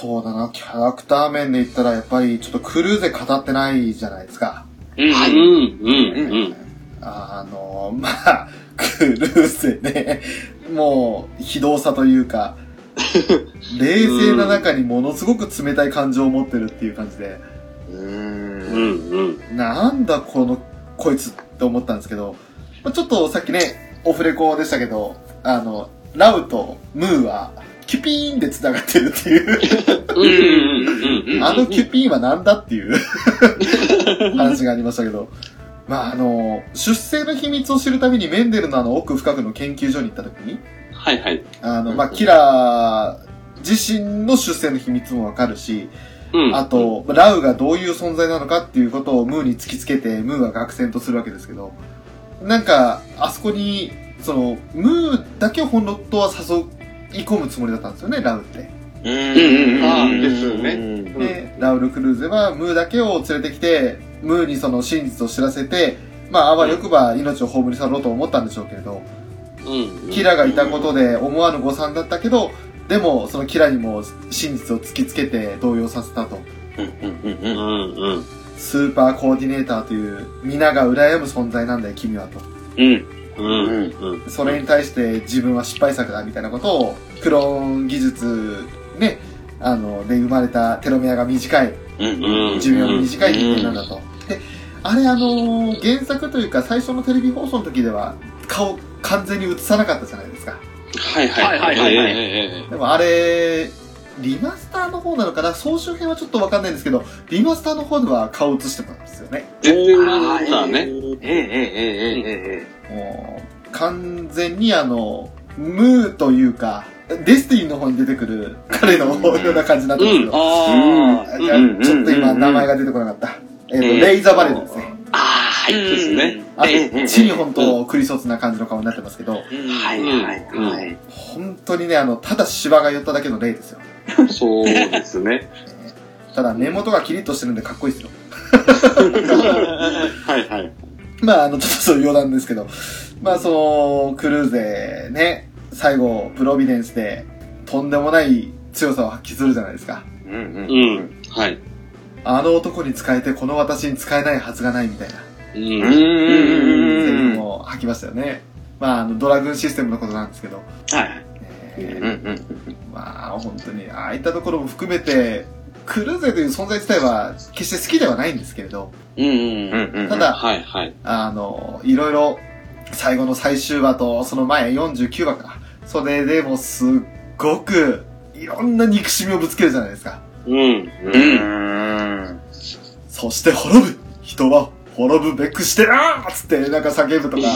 そうだな、キャラクター面で言ったら、やっぱりちょっとクルーゼ語ってないじゃないですか。うん、うん、うん、あの、まあ、クルーゼね、もう、非道さというか、冷静な中にものすごく冷たい感情を持ってるっていう感じで、ううん、ん。うん。なんだこの、こいつって思ったんですけど、まあちょっとさっきね、オフレコでしたけど、あの、ラウとムーは、キュピーンで繋がってるっていう、うん、うん、うん。あのキュピーンはなんだっていう。話がありましたけど、まああの、出生の秘密を知るためにメンデルのあの奥深くの研究所に行った時に、はい、はい。あの、まあ、キラー自身の出生の秘密もわかるし、うん。あと、ラウがどういう存在なのかっていうことをムーに突きつけて、ムーは学生とするわけですけど、なんか、あそこに、その、ムーだけを本当は誘い込むつもりだったんですよね、ラウって。うん。ああ、ですよね。うんで、ラウル・クルーゼはムーだけを連れてきて、ムーにその真実を知らせて、まあ、あわよくば命を葬り去ろうと思ったんでしょうけれど、うん。キラがいたことで思わぬ誤算だったけど、でも、そのキラにも真実を突きつけて動揺させたと。うん。うん。ううん。ん、うん。スーパーコーディネーターという、皆が羨む存在なんだよ、君はと。うん。うん、うん。それに対して自分は失敗作だ、みたいなことを、クローン技術、ね、あの、で生まれたテロメアが短い、うん寿命の短い人間なんだと。で、あれあのー原作というか最初のテレビ放送の時では、顔完全に映さなかったじゃないですか。はい、はい、はい、はい。はいでもあれ、リマスターの方なのかな？総集編はちょっとわかんないんですけど、リマスターの方では顔映してたんですよね。全然なんだね。ええ、ええ、ええ、えもう、完全にあの、ムーというか、デスティニーの方に出てくる彼のような感じになってますけど、ちょっと今名前が出てこなかった。えっ、と、うん。レイ・ザ・バレルですね。ああ、はい、ですね。あとええ、チに本当クリソツな感じの顔になってますけど、はい、はい、はい。本当にね、あの、ただシワが寄っただけのレイですよ。そうですね。ただ目元がキリッとしてるんでかっこいいですよ。はい、はい。まあ、あの、ちょっとそういう余談ですけど、まあ、その、クルーゼね、最後、プロビデンスで、とんでもない強さを発揮するじゃないですか。うん、ううん。ん。はい。あの男に使えて、この私に使えないはずがないみたいな、う。うんセリん。フも吐きましたよね。まあ、あの、ドラグーンシステムのことなんですけど、はい。えーうん、うん。まあ、本当に、ああいったところも含めて、クルーゼという存在自体は、決して好きではないんですけれど、うん。うん、うん。ただ、はい、はい。あの、いろいろ、最後の最終話と、その前49話か。それでもすっごく、いろんな憎しみをぶつけるじゃないですか。うん。ううん。ん。そして滅ぶ人は滅ぶべくしてなーっつって、なんか叫ぶとか。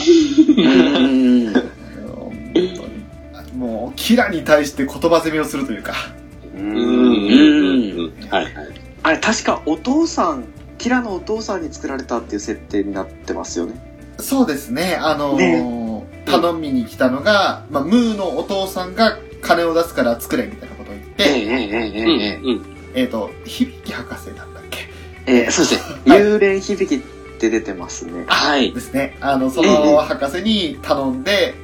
もう、キラに対して言葉攻めをするというか。うん。うん。はい、はい。あれ、確かお父さん、キラのお父さんに作られたっていう設定になってますよね。そうですね、あのー頼みに来たのが、まあ、ムーのお父さんが金を出すから作れみたいなことを言って、ええ、ええ、うん。ええ。うん。えっ、と、響博士なんだっけ？えー、そうですね。はい幽霊響きって出てますね。はいで。すね。あの、その博士に頼んで、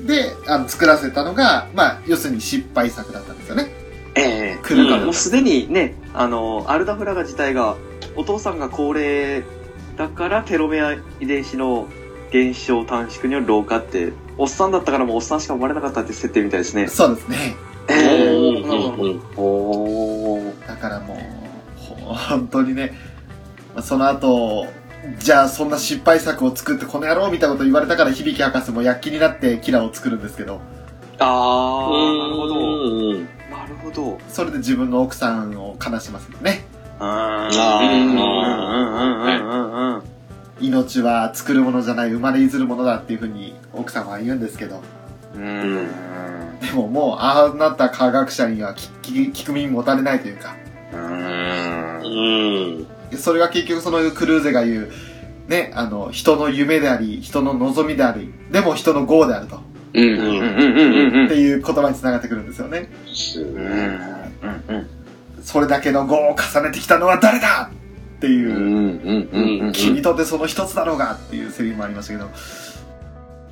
で、あの、作らせたのが、まあ、要するに失敗作だったんですよね。え来るからうんもうすでにね、あの、アルダフラガ自体が、お父さんが高齢だからテロメア遺伝子の減少短縮による老化って、おっさんだったからもうおっさんしか生まれなかったっていう設定みたいですね。そうですね。えうん。ー、うん。おー。だからもう、ほ本当にね、まあその後、じゃあそんな失敗作を作ってこの野郎みたいなこと言われたから響博士も躍起になってキラを作るんですけど、あー、なるほど。ほど。それで自分の奥さんを悲しますよね。ああーうんうんうんうんうんうん。命は作るものじゃない、生まれいずるものだっていうふうに奥さんは言うんですけど、うん。でももう、ああなった科学者には聞聞聞く耳持たれないというか、うん。それが結局そのクルーゼが言う、ね、あの、人の夢であり、人の望みであり、でも人の業であると。っていう言葉につながってくるん。ですよね。それだけの業を重ねてきたのは誰だっていう、君とってその一つだろうがっていうセリフもありましたけど、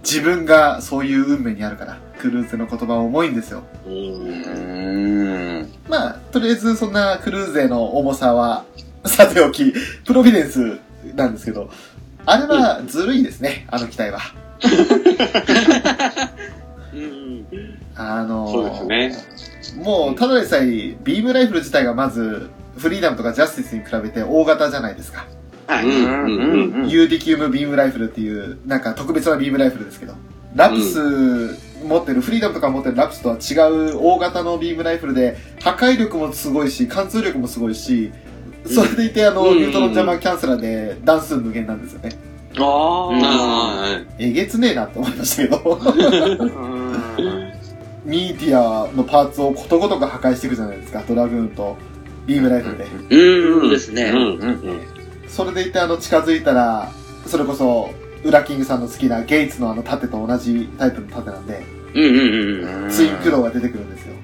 自分がそういう運命にあるから、クルーゼの言葉は重いん。ですよ。まあ、とりあえずそん。なクルーゼの重さは、さておき、プロビデンスなん。ですけど、あれはずるいですね、あの機体は。うん。あのーそうですね。もう、ただでさえ、ビームライフル自体がまず、フリーダムとかジャスティスに比べて大型じゃないですか。はい。ううんん。うんうん。ユーディキウムビームライフルっていう、なんか特別なビームライフルですけど、ルプス持ってる、フリーダムとか持ってるルプスとは違う大型のビームライフルで、破壊力もすごいし、貫通力もすごいし、それでいてあの、うんニュートロンジャマーキャンセラーで弾数無限なんですよね。あー。あ、えげつねえなって思いましたけど、う んミーティアのパーツをことごとく破壊していくじゃないですか、ドラグーンとビームライフルで。あ。うんですね。うん。うん。それでいてあの近づいたら、それこそ、ウラキングさんの好きなゲイツのあの盾と同じタイプの盾なんで、うんうんうん。ツインクローが出てくるんですよ。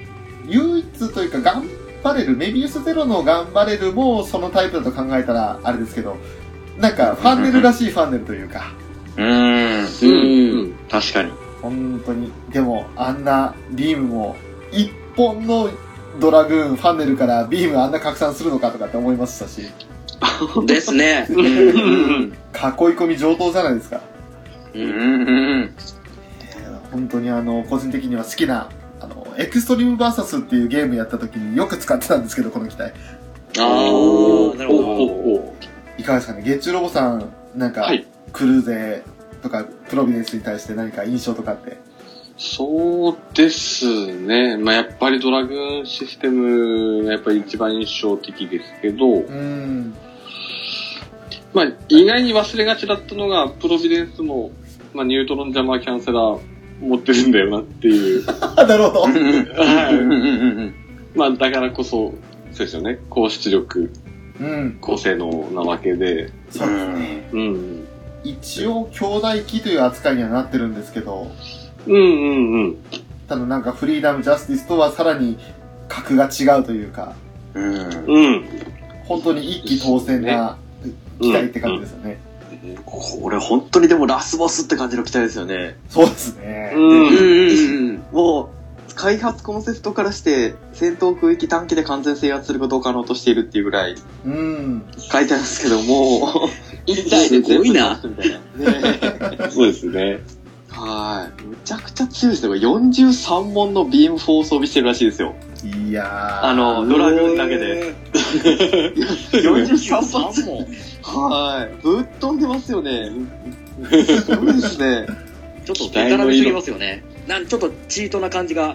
唯一というか、ガンバレル、メビウスゼロのガンバレルもそのタイプだと考えたらあれですけど、なんかファンネルらしいファンネルというか、うん。うん。確かに。本当に。でも、あんなビームも、一本のドラグーン、ファンネルからビームあんな拡散するのかとかって思いましたし、ですね。うん。囲い込み上等じゃないですか。うんうん本当にあの、個人的には好きな、あの、エクストリームバーサスっていうゲームやった時によく使ってたんですけど、この機体。ああ、なるほど。かがですかね？月中ロボさん、なんか、はいクルーゼとか、プロビデンスに対して何か印象とかって？そうですね。まあ、やっぱりドラグーンシステムがやっぱり一番印象的ですけど、うーん。まあ、意外に忘れがちだったのが、プロビデンスも、まあ、ニュートロンジャマーキャンセラー持ってるんだよなっていう。あ、なるほど。はい。うんまあ、だからこそ、そうですよね。高出力、うん。高性能なわけで、そうですね。うん。一応、兄弟機という扱いにはなってるんですけど、うんうんうん。ただなんかフリーダム、ジャスティスとはさらに格が違うというか、うん。うん。本当に一気当選な機体って感じですよね。これ本当にでもラスボスって感じの機体ですよね。そうですね。うん。うんうんもう、開発コンセプトからして、戦闘空域短期で完全制圧することを可能としているっていうぐらいうん。書いてあるんですけども、一体で全部出すみたいな。ね そうですね。はい。むちゃくちゃ強いですね。これ43本のビーム4装備してるらしいですよ。いやー。あの、ドラグーンだけで。43本。三も。はい。ぶっ飛んでますよね。すごいですね。ちょっとデタラメすぎますよね。なんちょっとチートな感じが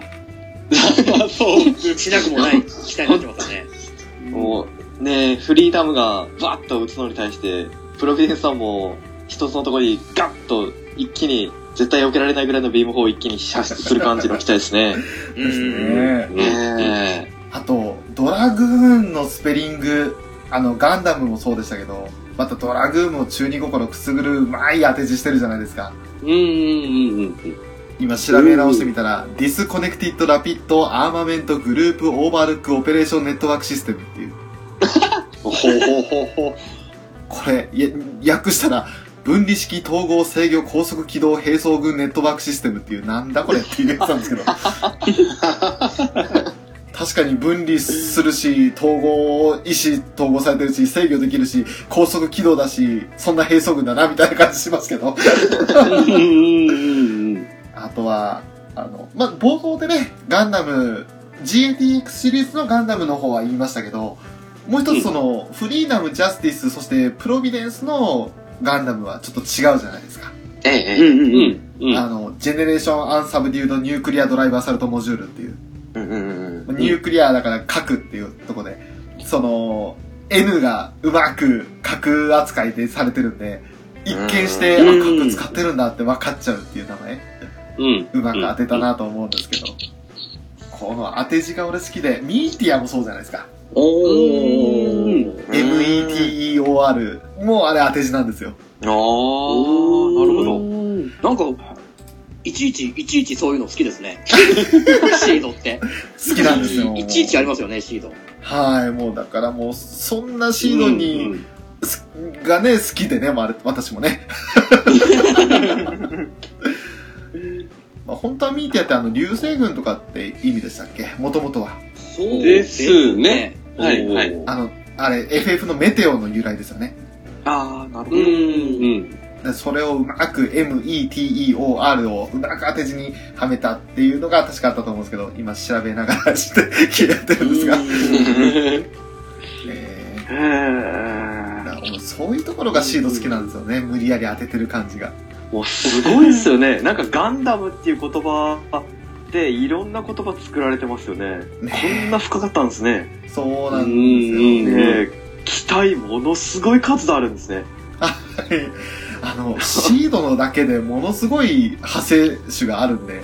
そう。しなくもない期待になってますよね。もう、ねフリーダムがバッと打つのに対して、プロビデンスさんも一つのところにガッと一気に、絶対避けられないぐらいのビーム砲を一気に射出する感じの機体ですね。で すうん。ね。ねあと、ドラグーンのスペリング、あの、ガンダムもそうでしたけど、またドラグーンも中二心くすぐるうまい当て字してるじゃないですか。うんうんうんうん。今調べ直してみたら、 Disconnected Rapid Armament Group Overlook Operation Network System っていう。ほほほほ。これ、や訳したら、分離式統合制御高速機動並走軍ネットワークシステムっていう、なんだこれっていうやつなんですけど。確かに分離するし、統合、意思統合されてるし、制御できるし、高速機動だし、そんな並走軍だな、みたいな感じしますけど。あとは、あの、まあ、冒頭でね、ガンダム、GATX シリーズのガンダムの方は言いましたけど、もう一つその、フリーダム、ジャスティス、そしてプロビデンスのガンダムはちょっと違うじゃないですか。え。ええ、うんうんううん。んうん。あの、 Generation Unsubdued Nuclear Drive Assault Module っていう、うんうんうん。 Nuclear だから核っていうとこで、その、N がうまく核扱いでされてるんで、一見して、あ、うん核使ってるんだって分かっちゃうっていう名前。うん。うまく当てたなと思うんですけど、この当て字が俺好きで、ミーティアもそうじゃないですか。おー。METEOR もうあれ当て字なんですよ。ああ、なるほど。なんか、いちいち、いちいちそういうの好きですね。シードって。好きなんですよ。いちいちありますよね、シード。はい、もうだからもう、そんなシードに、すがね、好きでね、ま私もね。まあ本当はミーティアってあの、流星群とかって意味でしたっけ？もともとは。そうですね。はい、はい。あの、あれ、FF のメテオの由来ですよね。ああ、なるほうど。ん。でそれをうまく METEOR をうまく当て字にはめたっていうのが確かあったと思うんですけど、今調べながらして聞いてるんですが。えへー、そういうところがシード好きなんですよね。無理やり当ててる感じが。もうすごいですよね。なんかガンダムっていう言葉でいろんな言葉作られてますよね。ねこんな深かったんですね。そうなんですようんうんね。ねえ機体ものすごい数あるんですね。はいあの、シードのだけでものすごい派生種があるんで、ね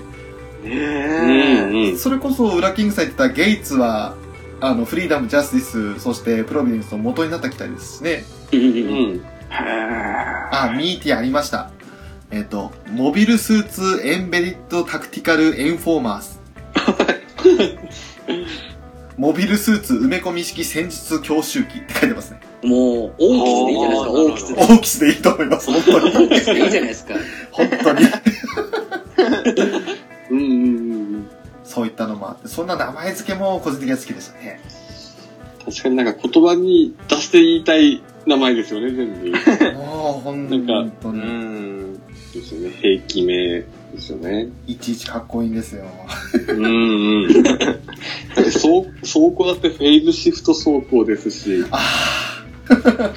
うんえ。うん。それこそ、ウラキングさん言ってたゲイツは、あの、フリーダム、ジャスティス、そしてプロビデンスの元になった機体ですしね。うん。へーあ、ミーティアありました。えっ、と、 Mobile suit Embedded Tactical Enforcer。モビルスーツ埋め込み式戦術強襲機って書いてますね。もう、オーキスでいいじゃないですか、オーキスで。オーキスでいいと思います、本当に。オーキスでいいじゃないですか。本当に。うんうんうん。そういったのもあって、そんな名前付けも個人的には好きでしたね。確かになんか言葉に出して言いたい名前ですよね、全部。もう、本なん当に。ん。ですよね。兵器名ですよね。いちいちかっこいいんですよ。うんうん。だって走走行だってフェイズシフト走行ですし、あ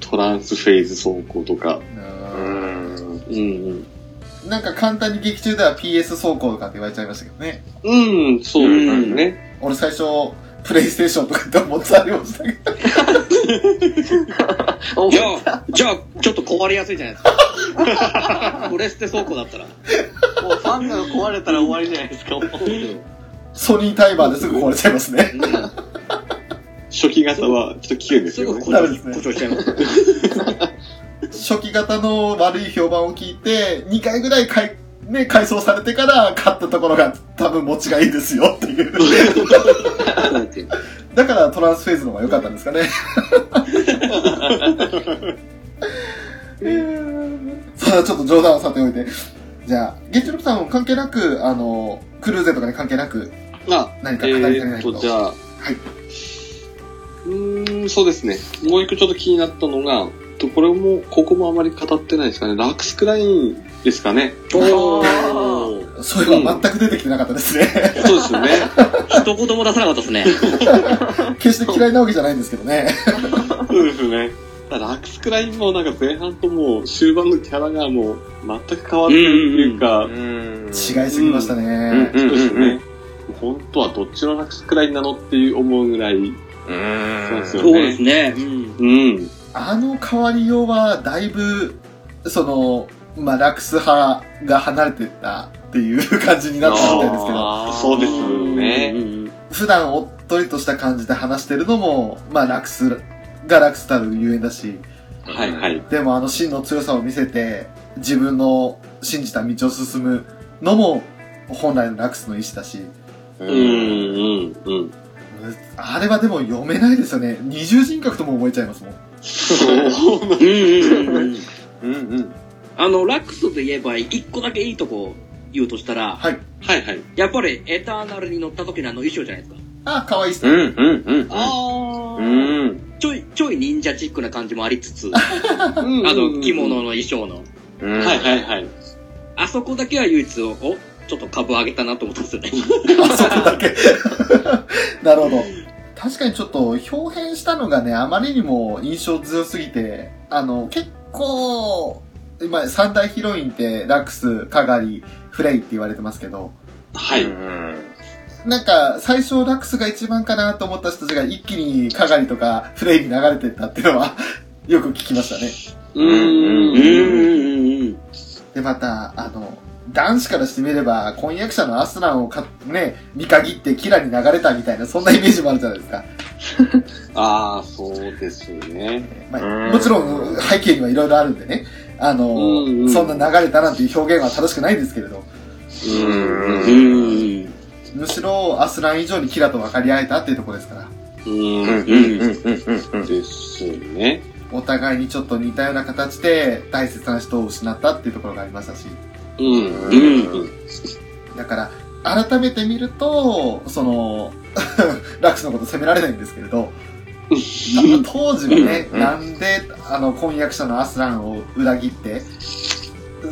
トランスフェイズ走行とか。あ。ううんん。うんなんか簡単に劇中では PS 走行とかって言われちゃいましたけどね。うん。うん、そうですね。俺最初、プレイステーションとかって思ってたりましたけど。おじゃあ、じゃあ、ちょっと壊れやすいじゃないですか。プレステ倉庫だったら。もうファンが壊れたら終わりじゃないですか。ソニータイマーですぐ壊れちゃいますね。初期型はちょっと危険ですすぐよね。故障し故障しちゃいます。初期型の悪い評判を聞いて、2回ぐらいかい、ね、改装されてから買ったところが多分持ちがいいですよっていう。だからトランスフェーズの方が良かったんですかね。さあ、ちょっと冗談はさておいて。じゃあ、ゲッチュロクさんも関係なく、あの、クルーゼとかに関係なく、あ、何かえ語り足りないこと。ーっと、じゃあ、はい。うーん、そうですね。もう一個ちょっと気になったのが、とこれも、ここもあまり語ってないですかね。ラックスクラインですかね。おー。そういえば全く出てきてなかったですね。そうですよね。一言も出さなかったですね。決して嫌いなわけじゃないんですけどね。そうですね。ラックスクラインもなんか前半ともう終盤のキャラがもう全く変わってるっていうか、うん。違いすぎましたね。そうですね。本当はどっちのラックスクラインなのっていう思うぐらい、うん。そうですよそうですね。うん。うん。あの変わりようは、だいぶ、その、まあ、ラクス派が離れてったっていう感じになったみたいですけど、そうですねうん普段おっとりとした感じで話してるのも、まあ、ラクスがラクスたるゆえんだし、はいはい。でもあの真の強さを見せて、自分の信じた道を進むのも、本来のラクスの意志だし、うん、うん、うん。あれはでも読めないですよね。二重人格とも思えちゃいますもん。あの、ラックスで言えば、一個だけいいとこ言うとしたら、はい。はいはい。やっぱりエターナルに乗った時のあの衣装じゃないですか。あ、可愛いっすね。うんうんうん。あうん。ちょい、ちょい忍者チックな感じもありつつ、あの、着物の衣装の。うん。はいはいはい。あそこだけは唯一、お、ちょっと株上げたなと思ったんですよね。あそこだけ。なるほど。確かにちょっと表変したのがね、あまりにも印象強すぎて、あの、結構、今、三大ヒロインって、ラックス、カガリ、フレイって言われてますけど、はい。うん。なんか、最初ラックスが一番かなと思った人たちが一気にカガリとかフレイに流れてったっていうのは、よく聞きましたね。うんうん。で、また、あの、男子からしてみれば、婚約者のアスランをか、ね、見限ってキラに流れたみたいな、そんなイメージもあるじゃないですか。ああ、そうですね。まあ、うんもちろん背景にはいろいろあるんでね、あの、うんうんそんな流れたなんていう表現は正しくないんですけれど、うん。むしろアスラン以上にキラと分かり合えたっていうところですから、うん。うんうんうんうん。ですね。お互いにちょっと似たような形で大切な人を失ったっていうところがありましたし、うん。うんだから、改めて見ると、その、ラックスのこと責められないんですけれど、当時はね、うんなんで、あの、婚約者のアスランを裏切って、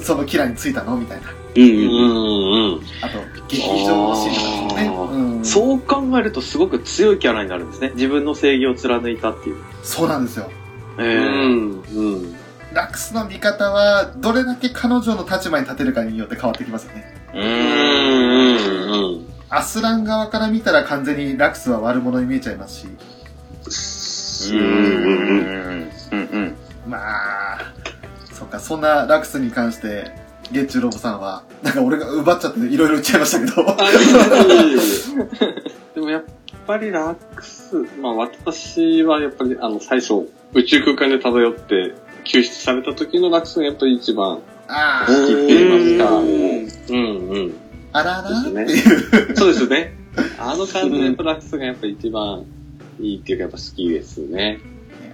そのキラについたのみたいな。うん。うん。うん。あと、劇場のシーンとかもね。あーうん、そう考えるとすごく強いキャラになるんですね。自分の正義を貫いたっていう。そうなんですよ。えうーん。うん。ラックスの見方は、どれだけ彼女の立場に立てるかによって変わってきますよね。ううん。うん。アスラン側から見たら完全にラックスは悪者に見えちゃいますし、うんうんうんうんまあ、そっか、そんなラックスに関して、ゲッチュロボさんは、なんか俺が奪っちゃっていろいろ言っちゃいましたけど、でもやっぱりラックス、まあ私はやっぱりあの最初宇宙空間で漂って救出された時のラックスがやっぱり一番あ好きって言いますか。ううんうん。あ、あららってですいう。そうですね。あの感じでやっぱラックスがやっぱり一番いいっていうかやっぱ好きですね。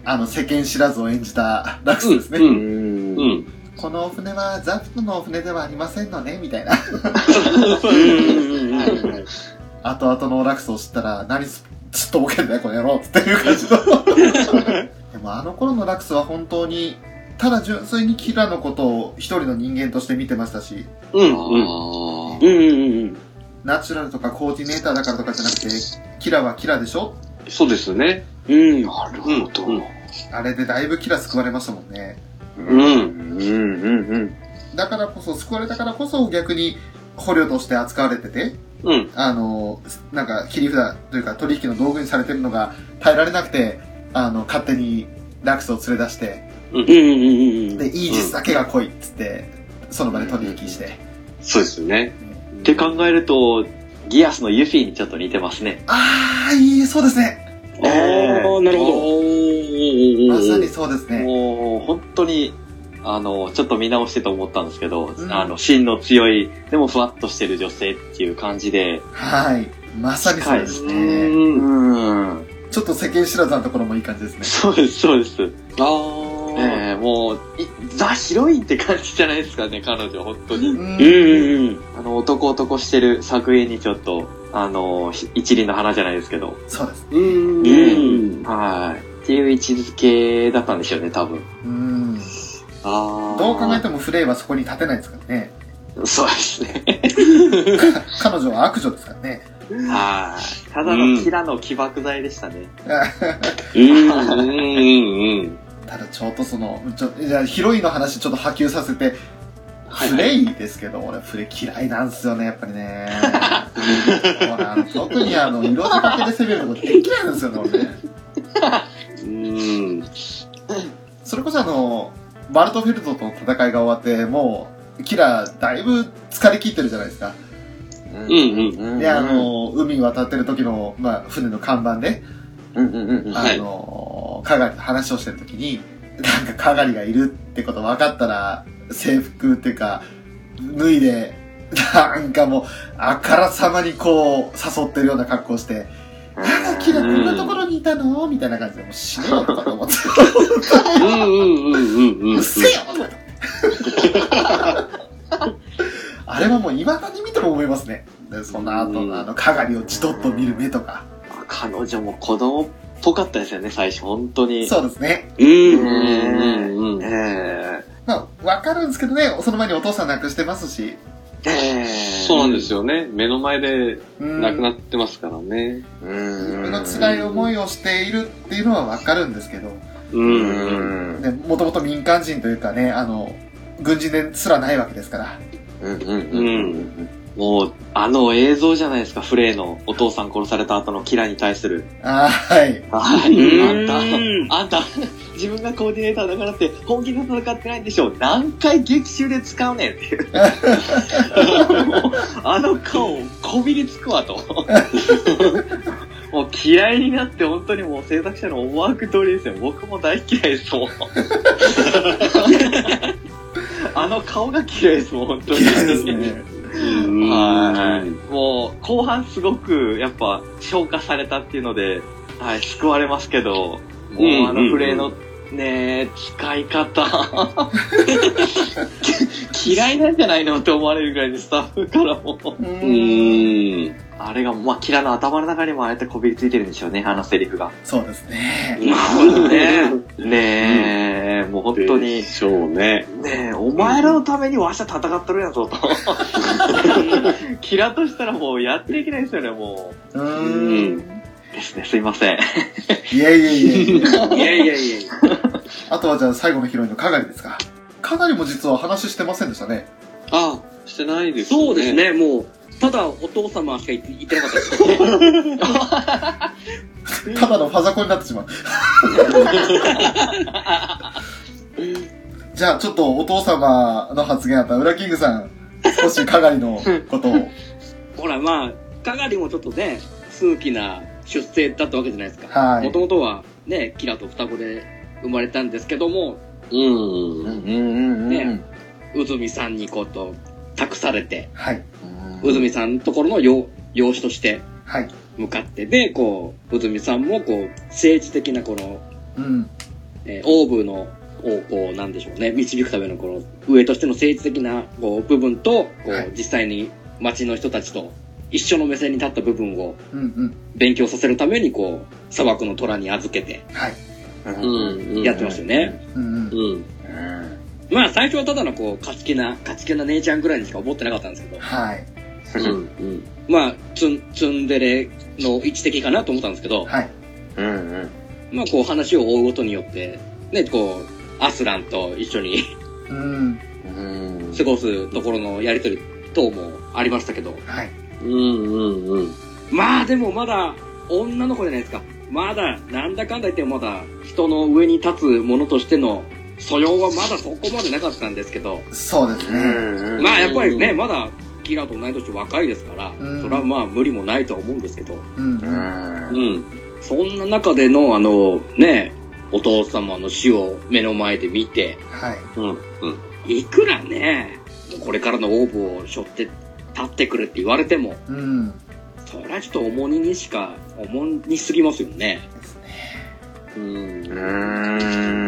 あの、世間知らずを演じたラックスですね。う。うんんうん。このお船はザプトのお船ではありませんのね、みたいな。はい後々のラックスを知ったら、何す、すっとぼけんだよ、この野郎っていう感じの。でもあの頃のラックスは本当に、ただ純粋にキラのことを一人の人間として見てましたし、うん。うん。うんうんうん。ナチュラルとかコーディネーターだからとかじゃなくて、キラはキラでしょ？そうですね。うん。なるほどうんあれでだいぶキラ救われましたもんね。うん。うんうんだからこそ、救われたからこそ逆に捕虜として扱われてて、うん。あの、なんか切り札というか取引の道具にされてるのが耐えられなくて、あの、勝手にラックスを連れ出して、うんうんうんで、イージスだけが来いっつって、その場で取引して。そうですね。って考えると、ギアスのユフィにちょっと似てますね。あー、いい、そうですね。ああ、なるほど。まさにそうですね。もう、本当に、あの、ちょっと見直してと思ったんですけど、うんあの、芯の強い、でもふわっとしてる女性っていう感じで、はい。まさにそうですうね。ん。うん。ちょっと世間知らずなところもいい感じですね。そうです、そうです。ああ。ええもう、いザ・ヒロインって感じじゃないですかね、彼女、本当に。うん。あの、男男してる作品にちょっと、あの、ひ一輪の花じゃないですけど、そうです。うん。うんはい。っていう位置づけだったんでしょうね、多分。うん。ああ。どう考えてもフレイはそこに立てないですからね。そうですね。か 彼女は悪女ですからね。はい。ただのキラの起爆剤でしたね。うん。うんうんうん。ただちょっとその、ちょじゃあヒロインの話ちょっと波及させて、はいフレイですけど、俺フレイ嫌いなんですよね、やっぱりね。特にあの、色仕掛けで攻めるとこできないんですよね、俺ね。うん。それこそあの、バルトフェルトとの戦いが終わって、もう、キラーだいぶ疲れ切ってるじゃないですか。で、あ、の、海渡ってる時の、まあ、船の看板で、うんうんうんうん。あの、かがりと話をしてる時に、なんかかがりがいるってこと分かったら、制服っていうか、脱いで、なんかもう、あからさまにこう、誘ってるような格好をして、あら、キラこんなところにいたの？みたいな感じで、もう死ねよとかと思って、うんうんうんうんうん。うっせえよ あれはもう未だに見ても思いますね。で、その後のあの、かがりをじとっと見る目とか。彼女も子供っぽかったですよね、最初、本当に。そうですね。うん。うんうんうん。えまあ、わかるんですけどね、その前にお父さん亡くしてますし。えええそうなんですよね。目の前でうん亡くなってますからね。うん。自分の辛い思いをしているっていうのはわかるんですけど、う。うんもともと民間人というかね、あの、軍人ですらないわけですから。うんうんううん。ん。もう、あの映像じゃないですか、フレイのお父さん殺された後のキラに対する。あーはい。はい。あんうんた、あんた、自分がコーディネーターだからって本気で戦ってないんでしょ何回劇中で使うねんっていう。も うあの顔、こびりつくわと。もう嫌いになって本当にもう制作者の思惑通りですよ。僕も大嫌いですもん。あの顔が嫌いですもん、本当に。嫌いですね。はい。もう、後半すごく、やっぱ、消化されたっていうので、はい、救われますけど、もう、あのフレーのねえ、使い方。嫌いなんじゃないのって思われるぐらいでスタッフからも。うん。あれが、まあ、キラの頭の中にもああやってこびりついてるんでしょうね、あのセリフが。そうですね。まあ、そうだね。ねえ、もう本当にで、しょうね。ねえ、お前らのためにわしゃ戦っとるやぞと。キラとしたらもうやっていけないですよね、もうー。うんう。ですね、すいません。いやいやいやいや。いやいやいやいや。あとはじゃあ最後のヒロインのかがりですか。かがりも実は話してませんでしたね。あ、してないですそうです。ね、もう、ただお父様しか言って言ってなかったですね。ただのファザコになってしまう。じゃあちょっとお父様の発言あったウラキングさん、少しかがりのことを。ほら、まあ、かがりもちょっとね、数奇な出生だったわけじゃないですか。はいもともとはね、キラと双子で生まれたんですけども、うん。うんうんねうずみさんにこと託されて、はい。うずみさんのところの養養子としてはい。向かって、で、こう、うずみさんもこう、政治的なこの、うん。えー、オーブの、をこう、なんでしょうね、導くためのこの、上としての政治的なこう部分と、こう、はい実際に町の人たちと一緒の目線に立った部分をうんうん。勉強させるために、こう、砂漠の虎に預けてはい。うん。やってましたよね。うんうん。うん。まあ、最初はただのこう、勝ち気な、勝ち気な姉ちゃんぐらいにしか思ってなかったんですけど、はい。うん。うん。まあ、ツン、ツンデレの位置的かなと思ったんですけど、はい。うんうん。まあ、こう話を追うことによって、ね、こう、アスランと一緒にうん。う ん過ごすところのやりとり等もありましたけど、はい。うん。うん。うん。まあでもまだ女の子じゃないですか。まだ、なんだかんだ言ってもまだ人の上に立つものとしての素養はまだそこまでなかったんですけど、そうですね。うんまあやっぱりね、まだキラと同い年若いですから、うんそれはまあ無理もないとは思うんですけど、うん。ううん。んうん。そんな中でのあの、ね、お父様の死を目の前で見て、はい。うん。うん。いくらね、これからのオーブを背負って立ってくるって言われても、うん。それはちょっと重荷にしか、重荷すぎますよね。ですね。うん。う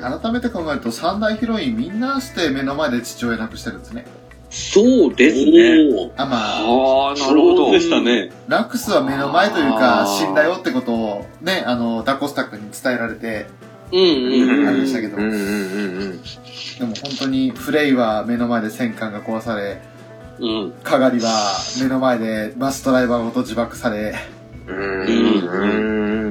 ん改めて考えると三大ヒロインみんなして目の前で父親亡くしてるんですね。そうですね。あ、まあ、ああ、なるほど。でしたね。ラックスは目の前というか死んだよってことをね、あの、ダコスタ君に伝えられて、うん。うん。ありましたけどうんうんうんうん。でも本当にフレイは目の前で戦艦が壊され、うん。カガリは目の前でバスドライバーごと自爆され、うん。うん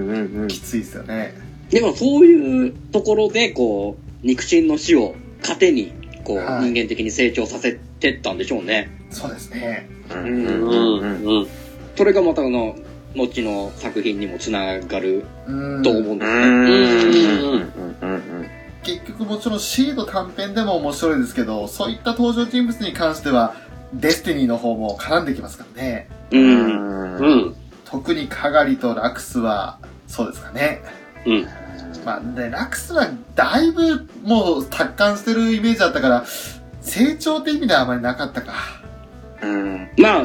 うんうんきついですよね。でもそういうところで、こう、肉親の死を糧に、こう、はい。人間的に成長させてったんでしょうね。そうですね。うん。うん。うん。うん。それがまたあの、後の作品にもつながるうん。と思うんですね。うん。うん。結局もちろん。シード短編でも面白いですけど、そういった登場人物に関しては、デスティニーの方も絡んできますからね。う。うんんうん。特にカガリとラクスは、そうですかね。うん。まあ、で、ラクスはだいぶもう達観してるイメージだったから、成長って意味ではあまりなかったか。うんまあ、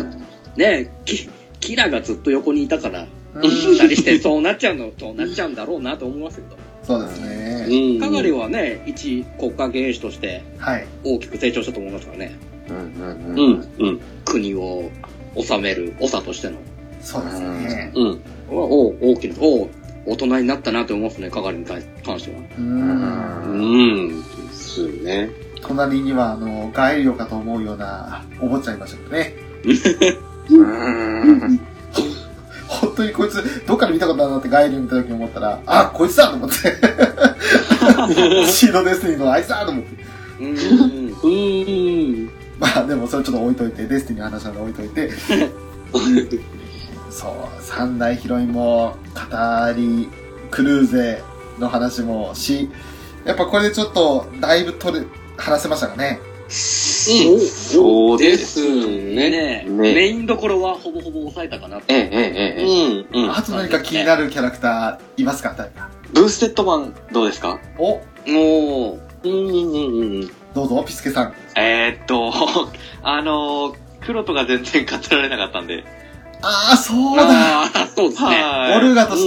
ね、キキラがずっと横にいたから、うん二人してそうなっちゃうの、そうなっちゃうんだろうなと思いますけど。そうですね。うん。かがりはね、一国家元首としてはい。大きく成長したと思いますからね。うんうん。うん。国を治める長としての。そうですね。うん。お大きな、お大人になったなと思いますね、かがりに関関しては。う。うんうん。ですね。隣には、あの、ガエリオかと思うようなお坊ちゃんいましたけどね。うん 本当にこいつ、どっかで見たことあるなってガエリオ見た時に思ったら、あ、こいつだと思って。シードデスティニーのあいつだと思って。うんうん。うん。まあでもそれちょっと置いといて、デスティニーの話なの置いといて。そう、三大ヒロインも語り、クルーゼの話もし、やっぱこれでちょっとだいぶ取れ、話せましたかね。そうそうでですすね。ねメインどころはほぼほぼ抑えたかなって。ええええええうん。うん。あと何か気になるキャラクターいますか？誰か。ブーステッドマンどうですか？お、もう、うん。うん。どうぞ、ピスケさん。えーっと、あの、黒とが全然語られなかったんで。ああ、そうだ。ああ、そうですね。はい。オルガとうん。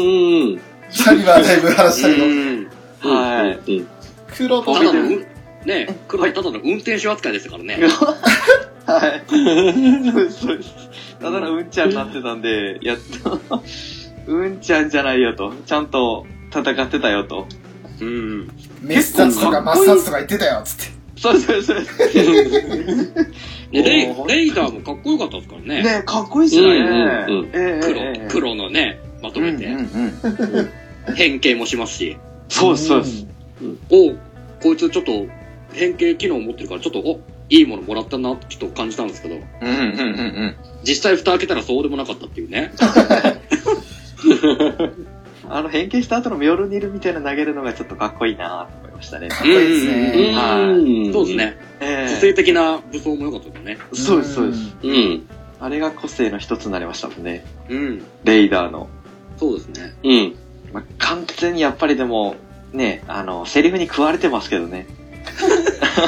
シャリはだいぶ話したけど。うんはい。うん。黒とただの、ね、黒田ただの運転手扱いでしたからね。はい。そうです、そうです。ただのうんちゃんになってたんで、やっと、うんちゃんじゃないよと。ちゃんと戦ってたよと。うん。メッサツとかマッサツとか言ってたよ、つって。そうそう です。でレイ、レイダーもかっこよかったですからね。ねかっこいいっすよね。うんうんうんええ黒ええ、黒のね、まとめて、うんうんうん。変形もしますし、そうです、そうです。おこいつちょっと変形機能持ってるから、ちょっと、おいいものもらったなってちょっと感じたんですけど、うんうんうん実際蓋開けたらそうでもなかったっていうね。うん。あの、変形した後のミョルニルみたいな投げるのがちょっとかっこいいなと思いましたね。かっこいいですね。はいそうです。ね。え個性的な武装も良かったですね。そうです、そうです。うん。あれが個性の一つになりましたもんね。うん。レイダーの。そうですね。うん。まあ、完全にやっぱりでも、ね、あの、セリフに食われてますけどね。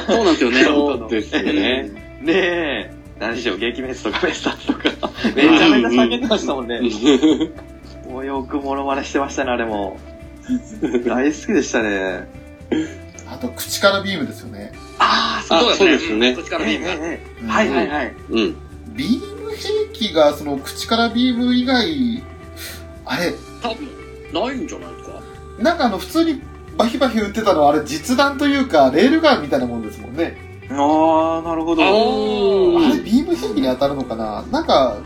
そうなんですよね。そうですよね。ねえ。何でしょう、激滅とかメッサーとか。めちゃめちゃ叫んでましたもんね。もうよくモノマネしてましたね、あれも。大好きでしたね。あと、口からビームですよね。ああ、あそうですよね口からビームはいはいはい。うん。ビーム兵器が、その、口からビーム以外、あれ、多分、ないんじゃないですか。なんかあの、普通にバヒバヒ撃ってたのは、あれ、実弾というか、レールガンみたいなもんですもんね。ああ、なるほど。あれ、ビーム兵器に当たるのかな？なんか、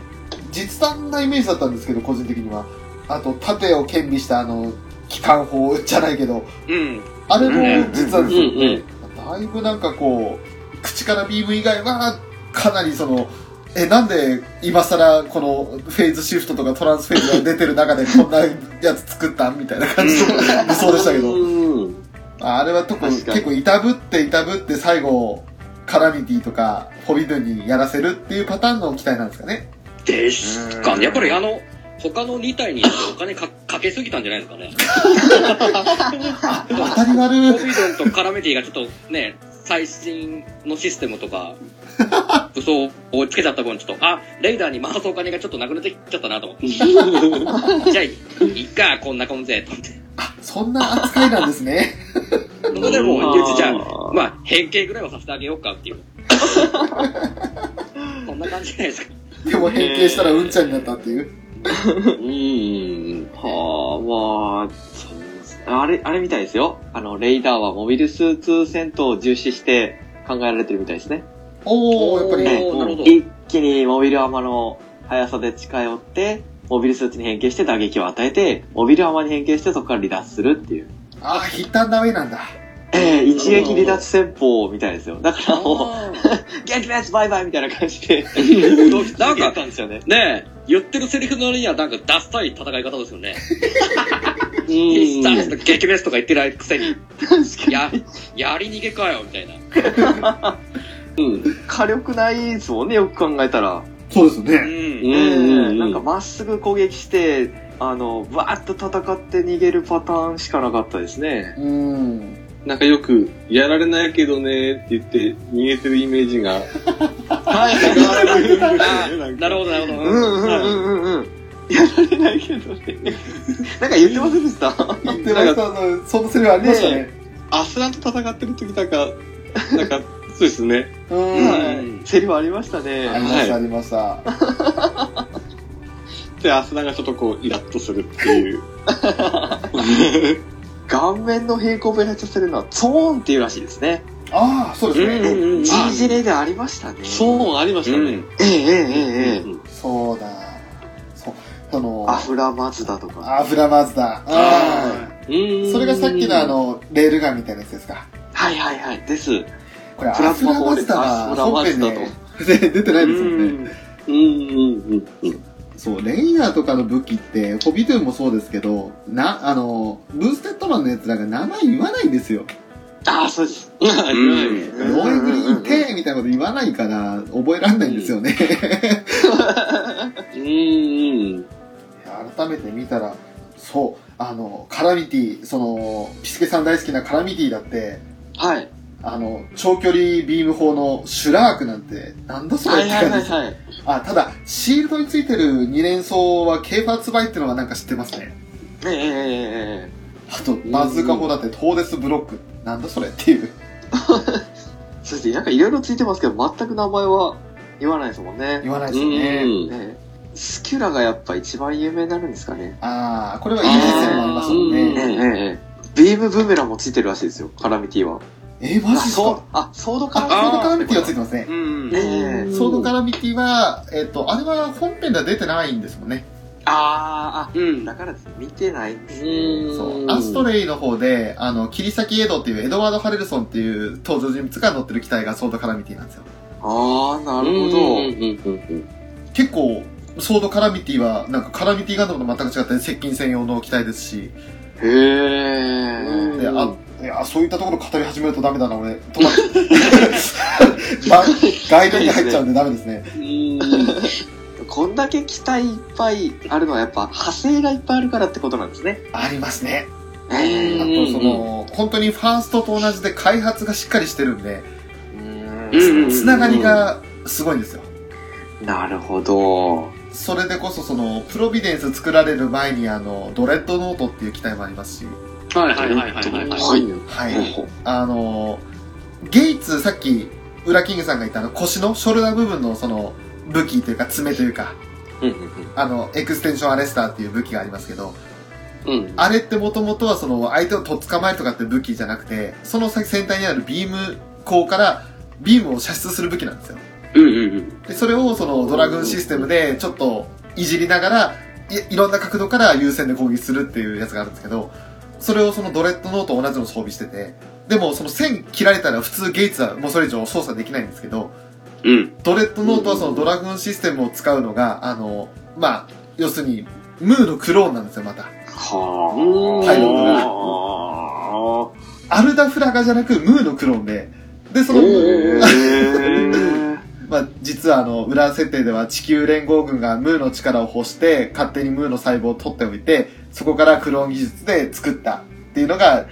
実弾なイメージだったんですけど、個人的には。あと、盾を剣にした、あの、機関砲じゃないけど、うん。あれも実弾ですようんね。だいぶなんかこう、口からビーム以外は、かなりその、え、なんで今更このフェーズシフトとかトランスフェーズが出てる中でこんなやつ作ったんみたいな感じの武装でしたけど、うん。あれは特に結構いたぶっていたぶって最後、カラミティとかフォビドゥンにやらせるっていうパターンの機体なんですかね。ですかね。やっぱりあの、他の2体にお金かかけすぎたんじゃないですかね。当たり悪コビドンとカラメティがちょっとね、最新のシステムとか、武装をつけちゃった分、ちょっと、あ、レイダーに回すお金がちょっとなくなってきちゃったなと思って。じゃあ、いいっか、こんなこんぜ、と思って。そんな扱いなんですね。そこでもう、うんじゃああ、まあ、変形ぐらいはさせてあげようかっていう。そんな感じじゃないですか。でも変形したらうんちゃんになったっていう。うん。はあ、まあ、そうですね。あれ、あれみたいですよ。あの、レイダーはモビルスーツ戦闘を重視して考えられてるみたいですね。おー、やっぱり。おーなるほど。一気にモビルアーマの速さで近寄って、モビルスーツに変形して打撃を与えて、モビルアーマに変形してそこから離脱するっていう。あー、一旦ダメなんだ。え え一撃離脱戦法みたいですよ。だからもう、あ激滅 バイバイみたいな感じで、ー なんかやった、んですよね。ねえ、言ってるセリフの割にはなんかダサい戦い方ですよね。うん。と激滅とか言ってないくせに、や、やり逃げかよ、みたいな。うん。火力ないですもんね、よく考えたら。うそうですね。うんん。ええうんなんかまっすぐ攻撃して、あの、バーッと戦って逃げるパターンしかなかったですね。うーん。なんかよく、やられないけどねって言って逃げてるイメージが。はいあなるほど、なるほど。うんうんうんうんうん。やられないけどね。なんか言ってませんでした？言ってました。そのセリフありましたね。アスランと戦ってる時だか、なんか、そうですね。うーん。はい。セリフありましたね。ありました、ありました。で、アスランがちょっとこう、イラッとするっていう。顔面の平行ベラさせるのはゾーンっていうらしいですね。ああ、そうですね。うんうんうん G 字レでありましたね。そう、ありましたね。うんえええええええそうだ。そう。そのえ。、アフラマズダとか。アフラマズダ。あうんあ。それがさっきのあ、の、レールガンみたいなやつですか？はいはいはい。です。これ、アプラズマフラマズダはアフラマ本編でで 出てないですよね。うんうんうんうん。そう、レイナーとかの武器って、ホビドゥンもそうですけど、な、あの、ブーステッドマンのやつらが名前言わないんですよ。ああ、そうです。うん。ローエグリーンテーみたいなこと言わないから、覚えられないんですよね。うんうん。改めて見たら、そう、あの、カラミティ、その、ピスケさん大好きなカラミティだって、はい。あの、長距離ビーム砲のシュラークなんて、なんだそれはいはいって感じです。はいはい。あ、ただ、シールドについてる二連装は、ケーファーツヴァイっていうのはなんか知ってますね。ええええええあと、バズーカ砲だってトーデスブロック。なんだそれっていう。そうですね、なんかいろいろついてますけど、全く名前は言わないですもんね。言わないですよね。うんねスキュラがやっぱ一番有名になるんですかね。ああ、これはいいですよもありましたもんね。ええええビームブーメランもついてるらしいですよ、カラミティは。えー、マジっすそうかあ、ソードカあ、ラソードカラミティはついてますね。うん。ええソードカラミティは、えっ、と、あれは本編では出てないんですもんね。あーうんあ、だからですね、見てないんですね。そう。アストレイの方で、あの、切り裂きエドっていうエドワード・ハレルソンっていう登場人物が乗ってる機体がソードカラミティなんですよ。ああ、なるほうんど。結構、ソードカラミティは、なんかカラミティガンダムと全く違って接近専用の機体ですし、へえ。で、あ、いや、そういったところ語り始めるとダメだな、俺。止まっ まガイドに入っちゃうんでダメですね。こんだけ機体いっぱいあるのはやっぱ派生がいっぱいあるからってことなんですね。ありますね。えあえと、その、本当にファーストと同じで開発がしっかりしてるんで、うんつながりがすごいんですよ。なるほど。それでこそ、その、プロビデンス作られる前に、あの、ドレッドノートっていう機体もありますし、はいはいはいはいはい。はい。はい。あの、ゲイツ、さっき、ウラキングさんが言ったあの腰のショルダー部分のその武器というか爪というか、うんあの、エクステンションアレスターっていう武器がありますけど、うんあれってもともとはその相手をとっ捕まえるとかって武器じゃなくて、その先先端にあるビーム鋼からビームを射出する武器なんですよ。うんうんうん。で、それをそのドラグーンシステムでちょっといじりながら、いいろんな角度から優先で攻撃するっていうやつがあるんですけど、それをそのドレッドノートと同じのを装備してて、でもその線切られたら普通ゲイツはもうそれ以上操作できないんですけど、うん。ドレッドノートはそのドラグーンシステムを使うのが、あの、まあ、要するに、ムーのクローンなんですよ、また。はパイロットがが。アルダフラガじゃなくムーのクローンで、で、その、へ まあ、実はあの、裏設定では地球連合軍がムーの力を欲して、勝手にムーの細胞を取っておいて、そこからクローン技術で作ったっていうのが、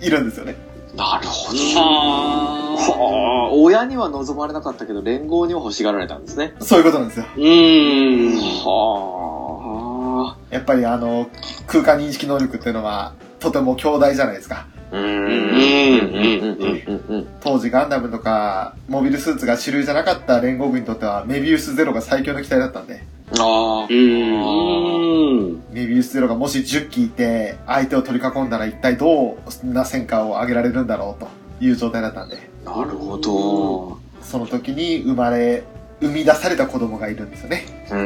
いるんですよね。なるほど。ははあ、親には望まれなかったけど、連合には欲しがられたんですね。そういうことなんですよ。あ。うん。はやっぱりあの、空間認識能力っていうのは、とても強大じゃないですか。当時ガンダムとか、モビルスーツが主流じゃなかった連合軍にとっては、メビウスゼロが最強の機体だったん。で、ああ。メビウスゼロがもし10機いて、相手を取り囲ん。だら一体どん。な戦果を上げられるん。だろうという状態だったん。で、なるほど。その時に生まれ、生み出された子供がいるん。ですよね。う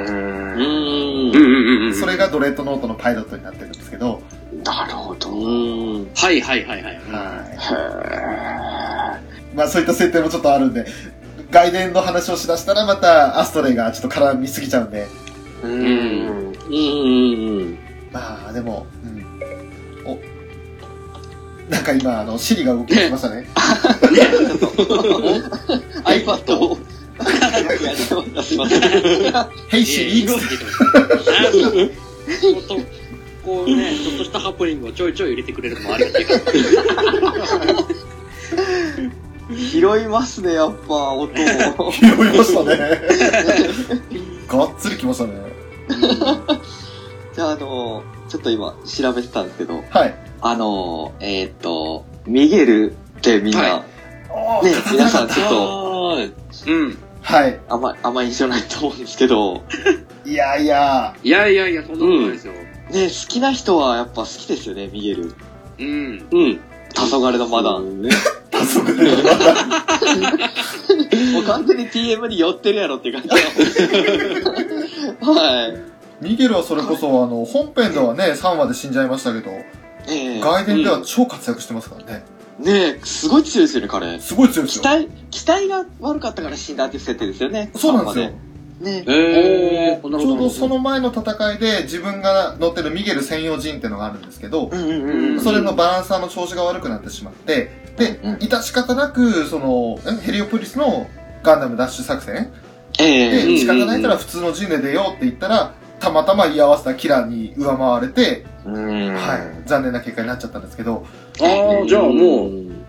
ん。それがドレッドノートのパイロットになってるん。ですけど、なるほど。うんはいはいはいはい。はへい。まあそういった設定もちょっとあるんで、外伝の話をしだしたらまたアストレイがちょっと絡みすぎちゃうんで、え。うん。うんまあでも、うん。お、なんか今、あの、シリが動きましたね。iPad を？ヘイシリえー こうね、ちょっとしたハプニングをちょいちょい入れてくれるのもありがたいから。拾いますね、やっぱ、音を。拾いましたね。がっつりきましたね。じゃあ、あの、ちょっと今、調べてたんですけど、はい。あの、えーっと、ミゲルってみんな、はねおー、皆さんちょっと、あうん。はい。あんま、あんま印象ないと思うんですけど、いやいや、いやいやいや、そんなことないですよ。ね、好きな人はやっぱ好きですよね、ミゲル。うん。うん黄昏のマダン。ね早速ね、もう完全に TM に寄ってるやろっていう感じの。はい。ミゲルはそれこそ、あの、本編ではね、3話で死んじゃいましたけど、ええ外伝では超活躍してますからね。ねすごい強いですよね、彼。すごい強いですよ。期待、期待が悪かったから死んだっていう設定ですよね。そうなんですよ。ね。えおー。ちょうどその前の戦いで自分が乗ってるミゲル専用陣っていうのがあるんですけど。それのバランサーの調子が悪くなってしまって、でうん、致し方なく、その、えヘリオポリスのガンダムダッシュ作戦？ええ。で、仕方ないから普通の陣で出ようって言ったら、たまたま居合わせたキラーに上回われて、うん。はい、残念な結果になっちゃったんですけど、ああ、じゃあもう、ん。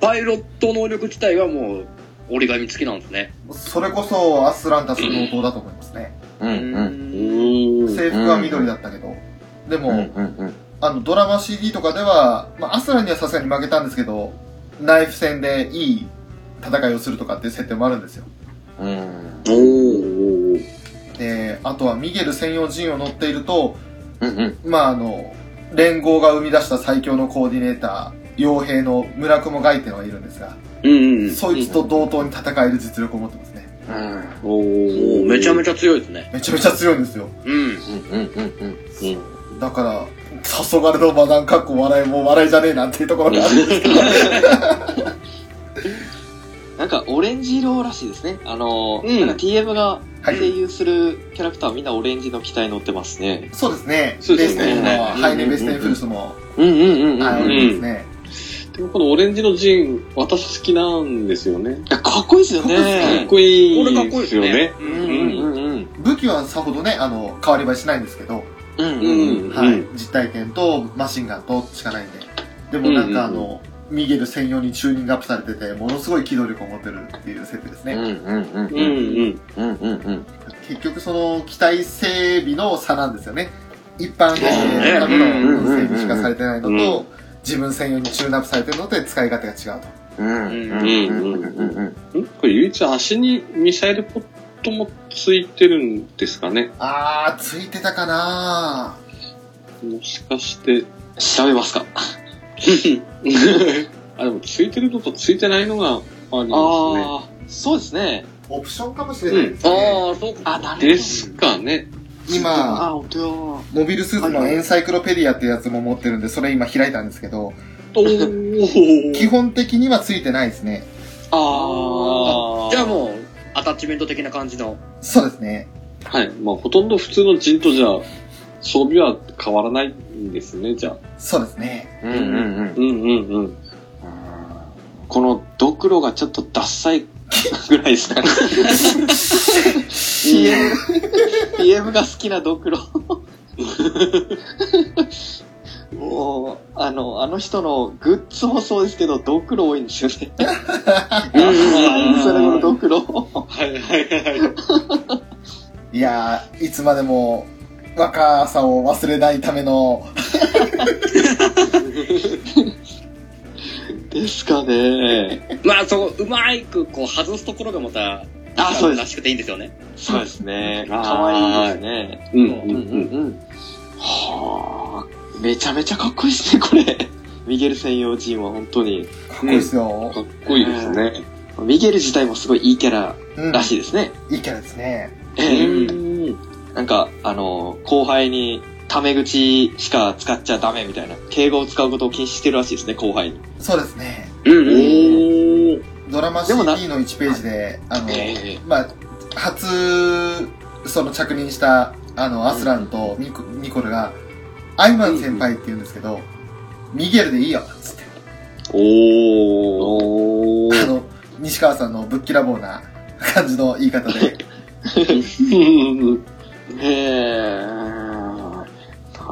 パイロット能力自体はもう、折り紙付きなんですね。それこそアスランタス同等だと思いますね。うんうん。うん制服は緑だったけど、でも、うんうんうん。あの、ドラマ CD とかでは、まあ、アスラにはさすがに負けたんですけど、ナイフ戦でいい戦いをするとかっていう設定もあるんですよ。うん。おー。で、あとはミゲル専用陣を乗っていると、うんうん。まああの、連合が生み出した最強のコーディネーター、傭兵の村雲ガイっていうのがいるんですが、うんうん。そいつと同等に戦える実力を持ってますね。うん。おおーめちゃめちゃ強いですね。めちゃめちゃ強いんですよ。うん。うんうんうんうん。だから、黄昏のマダンかっこ笑いも笑いじゃねえなんていうところがあるんですけど。なんかオレンジ色らしいですね。あの、うんなんか TM がはい声優するキャラクターはみんなオレンジの機体乗ってますね。そうですね。そうですねベステンの、ハイネうんベステンフルスも、うんうんうんうん。はい、いオレンジですね。でもこのオレンジのジン、私好きなんですよね。や、かっこいいですよかっね。こいいこれかっこいいですよね。武器はさほどね、あの、変わり映えしないんですけど、うんううんん。はい、実体験とマシンガンとしかないんで。でもなんかあの、ミゲル専用にチューニングアップされてて、ものすごい機動力を持ってるっていう設定ですね。うんうんうんうんうん。うんうんうん。結局その機体整備の差なんですよね。一般兵士のためのうん整備しかされてないのうんと、自分専用にチューンアップされてるので使い勝手が違うと。うんうんうんうんうん。んこれ唯一足にミサイルポットもついてるんですかね？あー、ついてたかなもしかして。調べますか？あ、でもついてるのとついてないのがありますね。ああ、そうですね。オプションかもしれないですね。ああ、そうか。あ、なるですかね。今。モビルスーツのエンサイクロペディアってやつも持ってるんで、それ今開いたんですけど、基本的にはついてないですね。あじゃあもう、アタッチメント的な感じの。そうですね。はい。まあ、ほとんど普通の陣とじゃあ、装備は変わらないんですね、じゃあ。そうですね。うんうんうん。うんうんうん。このドクロがちょっとダッサいぐらいですかね。PM、PM が好きなドクロ。もう、あの、あの人のグッズもそうですけど、ドクロ多いんですよね。何それこのドクロ。はいはいはい。いやー、いつまでも若さを忘れないための、ですかね。まあ、そう、うまいく、こう、外すところがまた、あそうですらしくていいんですよね。そうですね。あーかわいいですね。うんうんうんうんうん。はあ、めちゃめちゃかっこいいですね、これ。ミゲル専用ジンは本当に。かっこいいですよか。っこいいですね。ミゲル自体もすごいいいキャラうん。らしいですね。いいキャラですね。うええん。なんか、あの、後輩に、タメ口しか使っちゃダメみたいな、敬語を使うことを禁止してるらしいですね、後輩に。そうですね。うんうん。ー。ドラマ CD の1ページで、あの、えまあ、初、その着任した、あの、アスランとニコニコルが、アイマン先輩って言うんですけど、ミゲルでいいよ、つって。おー。おあの、西川さんのぶっきらぼうな感じの言い方で、ー。へえ。な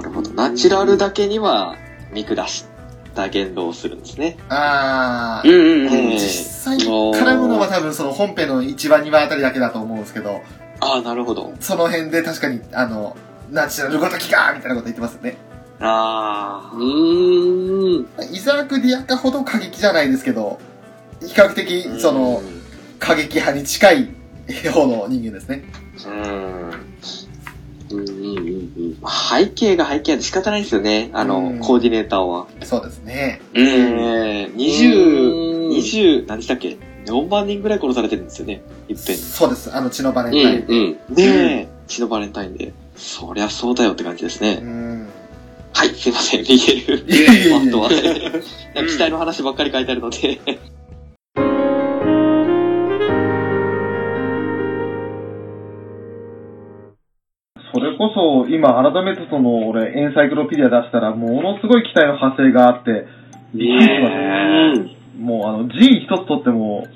るほど。ナチュラルだけには見下した言動をするんですね。あー、うんうんうん。え実際絡むのは多分その本編の1話2話あたりだけだと思うんですけど、ああ、なるほど。その辺で確かに、あの、ナチュラルごときかみたいなこと言ってますよね。あうーん。イザーク・ディアカほど過激じゃないですけど、比較的、あ。その、過激派に近い方の人間ですね。うん。うんうんうん背景が背景で仕方ないですよね。あの、うんコーディネーターは。そうですね。うん。ええうん。20、20、何でしたっけ ?4 万人ぐらい殺されてるんですよね。いっぺんに。そうです。あの、血のバレンタイン。うんうん。ねえ、血のバレンタインで。そりゃそうだよって感じですね。うん。はい、すいません、ミゲル。いやいやいやあとは、機体の話ばっかり書いてあるので。こそ、今、改めてその、俺、エンサイクロペディア出したら、ものすごい機体の派生があって、びっくりしましたね。もう、あの、G 一つとっても、し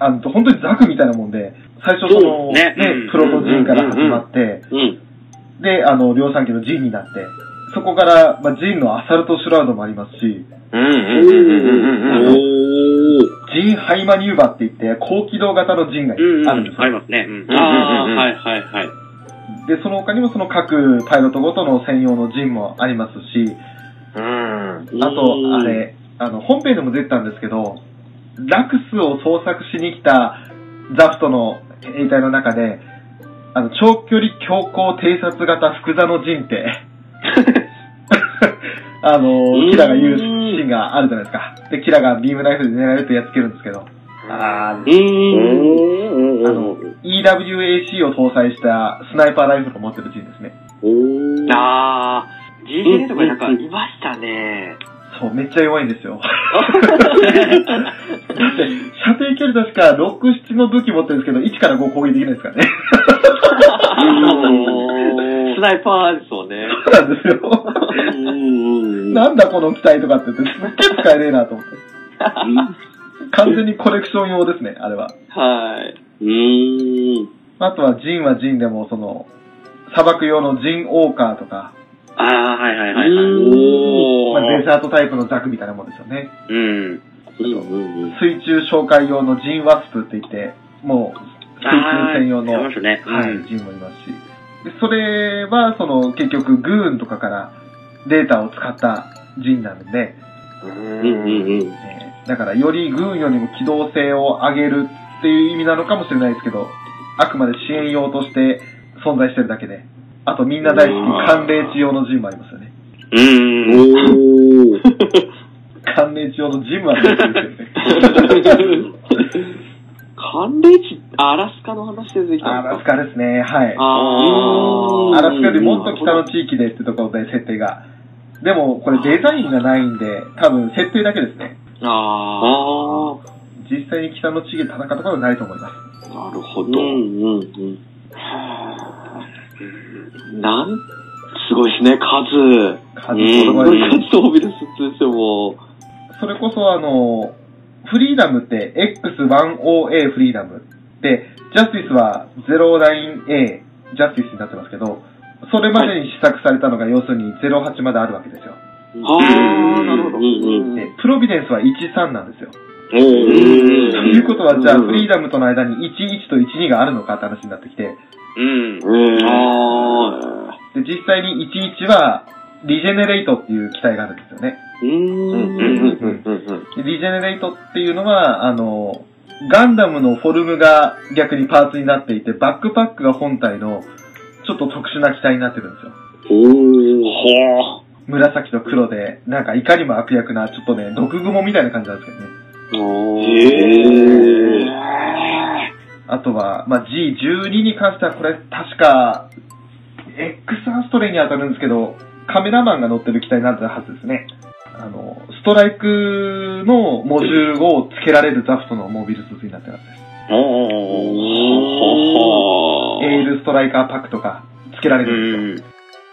あの、本当にザクみたいなもんで、最初その、ねねうん、プロト G から始まって、うん。で、あの、量産機の G になって、そこから、まあ、G のアサルトシュラウドもありますし、うんうんうんうんうんうん。おー。G ハイマニューバーって言って、高機動型の G がうんうん。あるんですよ。ありますね。うん。ああ、はいはいはい。で、その他にもその各パイロットごとの専用の陣もありますし、うん。あと、あれ、あの、本編でも出てたんですけど、ラクスを捜索しに来たザフトの兵隊の中で、あの、長距離強行偵察型福座の陣って、あの、キラが言うシーンがあるじゃないですか。で、キラがビームナイフで狙われるとやっつけるんですけど、あうーん。あの、EWAC を搭載したスナイパーライフルを持ってる陣ですね。おー。あー、GJ とかなんかいましたね。そう、めっちゃ弱いんですよ。だって、射程距離確か6、7の武器持ってるんですけど、1から5攻撃できないですからね。スナイパーですもんね。そうなんですよ。うん。なんだこの機体とかって言って、すっげえ使えねえなと思って。完全にコレクション用ですね、あれは。はい。うーん。あとは、ジンはジンでも、その、砂漠用のジンオーカーとか、ああ、はいはいはいはい。おまあ、デザートタイプのザクみたいなもんですよね。うん。水中紹介用のジンワスプって言って、もう、水中専用の、ありましたね。はい、うんジンもいますし。で、それは、その、結局、グーンとかからデータを使ったジンなんで、うんうんうん。えーだから、よりグーンよりも機動性を上げるっていう意味なのかもしれないですけど、あくまで支援用として存在してるだけで、あとみんな大好き、寒冷地用のジンもありますよね。うん。おー。寒冷地用のジンもあるんですよね。寒冷地、アラスカの話で出てきたアラスカですね、はい。あアラスカよりもっと北の地域でってところで設定が。でも、これデザインがないんで、多分設定だけですね。あ。ああ実際に北の地域で戦ったことはないと思います。あ。なるほー。うど。んうんうん。なん、すごいですね、数。数うんすごいこれ数とモビルスーツですよ、もう。それこそあの、フリーダムって X10A フリーダムで、ジャスティスは 09A ジャスティスになってますけど、それまでに試作されたのが要するに08まであるわけですよ。ああ、なるほど。プロビデンスは13なんですよ。ということは、じゃあうんフリーダムとの間に11と12があるのかって話になってきて、うん。で、実際に11は、リジェネレイトっていう機体があるんですよね。リジェネレイトっていうのは、あの、ガンダムのフォルムが逆にパーツになっていて、バックパックが本体の、ちょっと特殊な機体になってるんですよ。おー。は紫と黒で、なんかいかにも悪役な、ちょっとね、毒蜘蛛みたいな感じなんですけどね。あ。とは、まあ、G12 に関してはこれ確か、X アストレイに当たるんですけど、カメラマンが乗ってる機体になってるはずですね。あの、ストライクのモジュールを付けられるザフトのモビルスーツになってるはずです。おー。エールストライカーパックとか付けられるんですよ。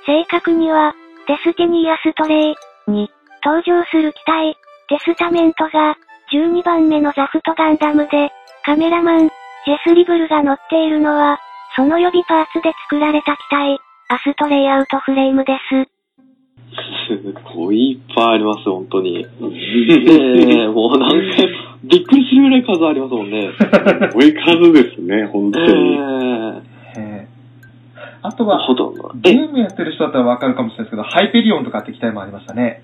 正確には、デスティニーアストレイに登場する機体、テスタメントが12番目のザフトガンダムで、カメラマン、ジェスリブルが乗っているのは、その予備パーツで作られた機体、アストレイアウトフレームです。すごいいっぱいあります、本当に。えええ もうなんか、びっくりするぐらい数ありますもんね。多い数ですね、本当えに。えええあとは。ゲームやってる人だったらわかるかもしれないですけど、ハイペリオンとかって機体もありましたね。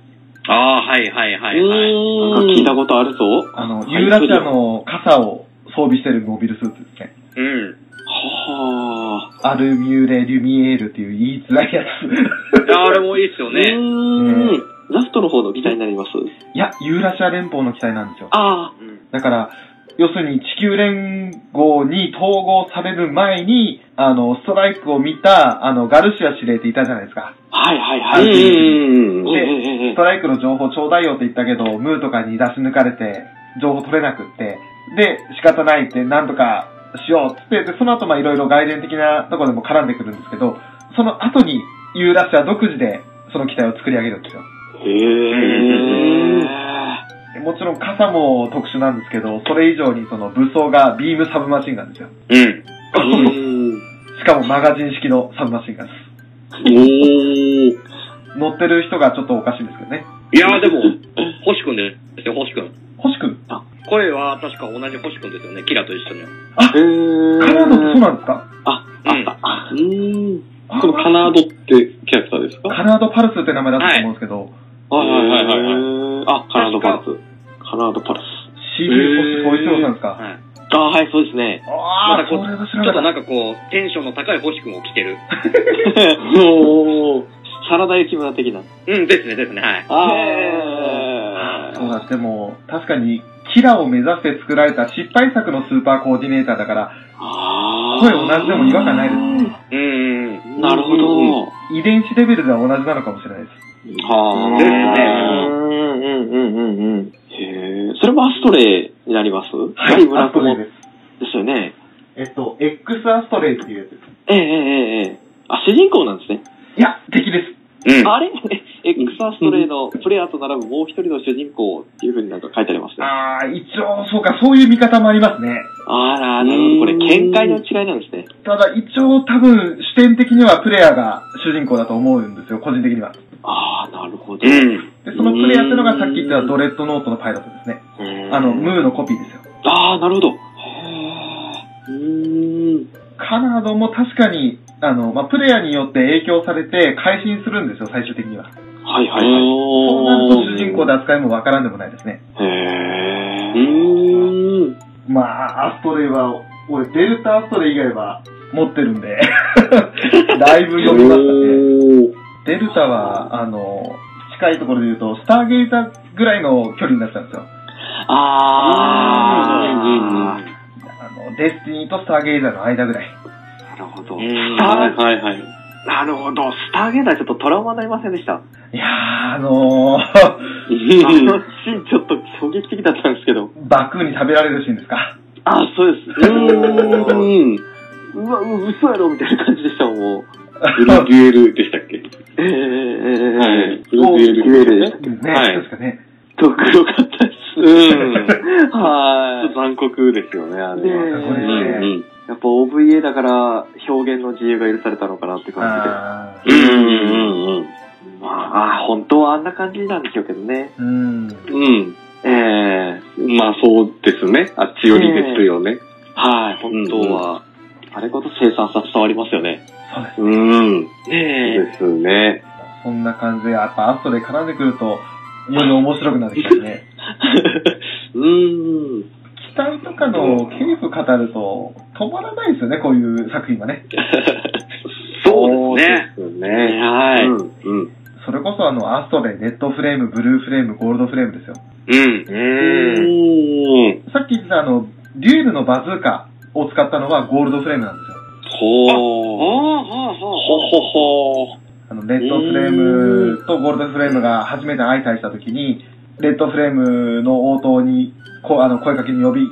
ああ、はいはいはいはい。なんか聞いたことあるぞ。あの、ユーラシアの傘を装備してるモビルスーツですね。うん。はアルミューレ・リュミエールっていう言いづらいやつ。いや、あれもいいっすよあ。うね。ーん。ラストの方の機体になりますいや、ユーラシア連邦の機体なんですよ。あうんだから、要するに地球連合に統合される前に、あの、ストライクを見た、あの、ガルシア司令っていたじゃないですか。あ。はいはいあはい。うん。でストライクの情報ちょうだいよって言ったけど、ムーとかに出し抜かれて、情報取れなくって、で、仕方ないって、なんとかしようっつって、で、その後まあいろいろ外伝的なところでも絡んでくるんですけど、その後に、ユーラシア独自で、その機体を作り上げるんですよ。へでもちろん傘も特殊なんですけど、それ以上にその武装がビームサブマシンガンですよ。うん。うん。しかもマガジン式のサブマシンガンです。おー。乗ってる人がちょっとおかしいんですけどね。いやでも、星くんですよ、星くん。星くん？声は確か同じ星くんですよね、キラと一緒に。へえ。カラーのってそうなんですか？あ、あった。あうん。そのカナードってキャラクターですか？カナードパルスって名前だったと思うんですけど、はいはいはいはい。あ、カナードパルス。カナードパルス。CD 星星野さんですか？はい。あ、はい、そうですね。ああ、またこちょっとらなんかこう、テンションの高い星くんを着てる。おー、サラダ雪村的な。うん、ですね、ですね、はい。あた。そうだ、でも、確かに、キラを目指して作られた失敗作のスーパーコーディネーターだから、あ声同じでも違和感ないですね。うんうん。なるほど。遺伝子レベルでは同じなのかもしれないです。はあ。ですねうんうんうんうんえ。それもアストレイになります？はい、村友アストレイです。ですよね。えっと、X アストレイっていうやつです。ええええええ。あ、主人公なんですね。いや、敵です。うん。あれ ?X アストレイのプレイヤーと並ぶもう一人の主人公っていう風になんか書いてありますね。あああ、一応、そうか、そういう見方もありますね。あら、なるほど。これ、見解の違いなんですね。ただ、一応、多分、視点的にはプレイヤーが主人公だと思うんですよ、個人的には。ああ、なるほど。うん。で、そのプレイヤーっていうのがさっき言ったドレッドノートのパイロットですね。あの、ムーのコピーですよ。ああ、なるほど。カナードも確かに、あの、まあ、プレイヤーによって影響されて、改心するんですよ、最終的には。はいはいはい。そうなると主人公で扱いもわからんでもないですね。へーん。まあ、アストレイは、俺、デルタアストレイ以外は持ってるんで、だいぶ読みましたね。おデルタは、あの、近いところで言うと、スターゲイザーぐらいの距離になっちゃうんですよ。ああ。あの、デスティニーとスターゲイザーの間ぐらい。なるほど。うんスタはいー、はいはい。なるほど。スターゲイザーちょっとトラウマになりませんでした？いやー、あのー、あのシーンちょっと衝撃的だったんですけど。バクーに食べられるシーンですか？あ、そうです。うーん。うわ、う嘘やろみたいな感じでしたもん、もう。ブルーデュエルでしたっけ？ええええええはい。ブルおーデュエルはい確かね。と黒かったです。うん。は残酷ですよね、あれねえは。ねうんい。やっぱ OVA だから表現の自由が許されたのかなって感あうんうんうんじで。まあ、あ本当はあんな感じなんでしょうけどね。ーうん。うん。ええうん。まあそうですね。あっち寄りですよね。はい、本当は。あれこそ生産さ伝わりますよね。そうです。うん。ねですね。そんな感じで、やっぱアストレイ絡んでくると、より面白くなってきますね。うーん。機体とかの系譜語ると、止まらないですよね、こういう作品はね。そうですね。ね。はい。うん。うん。それこそあの、アストレイ、レッドフレーム、ブルーフレーム、ゴールドフレームですよ。うん。うん。さっき言ってたあの、デュエルのバズーカを使ったのはゴールドフレームなんですよ。ほー。ああ、はあ、はあ。ほほほあの、レッドフレームとゴールドフレームが初めて相対したときに、レッドフレームの応答に、こう、あの、声かけに呼び、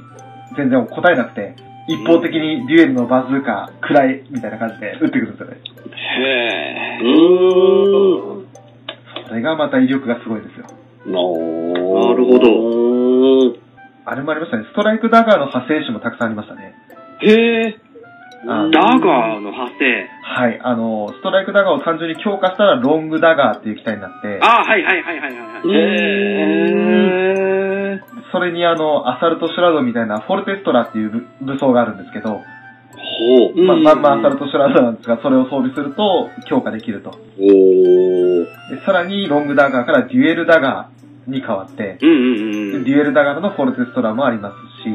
全然答えなくて、一方的にデュエルのバズーカ、くらい、みたいな感じで撃ってくるんですよね。へうーん。それがまた威力がすごいですよ。ななるほど。あれもありましたね。ストライクダガーの派生種もたくさんありましたね。へえ。ダガーの派生。はい。あの、ストライクダガーを単純に強化したらロングダガーっていう機体になって、ああ、はいはいはいはいはいはい。へそれにあの、アサルトシュラドみたいなフォルテストラっていう武武装があるんですけど、ほう。ままんまアサルトシュラドなんですが、それを装備すると強化できると。おー。でさらにロングダガーからデュエルダガーに変わって、うんうんうん。でデュエルダガーのフォルテストラもありますし、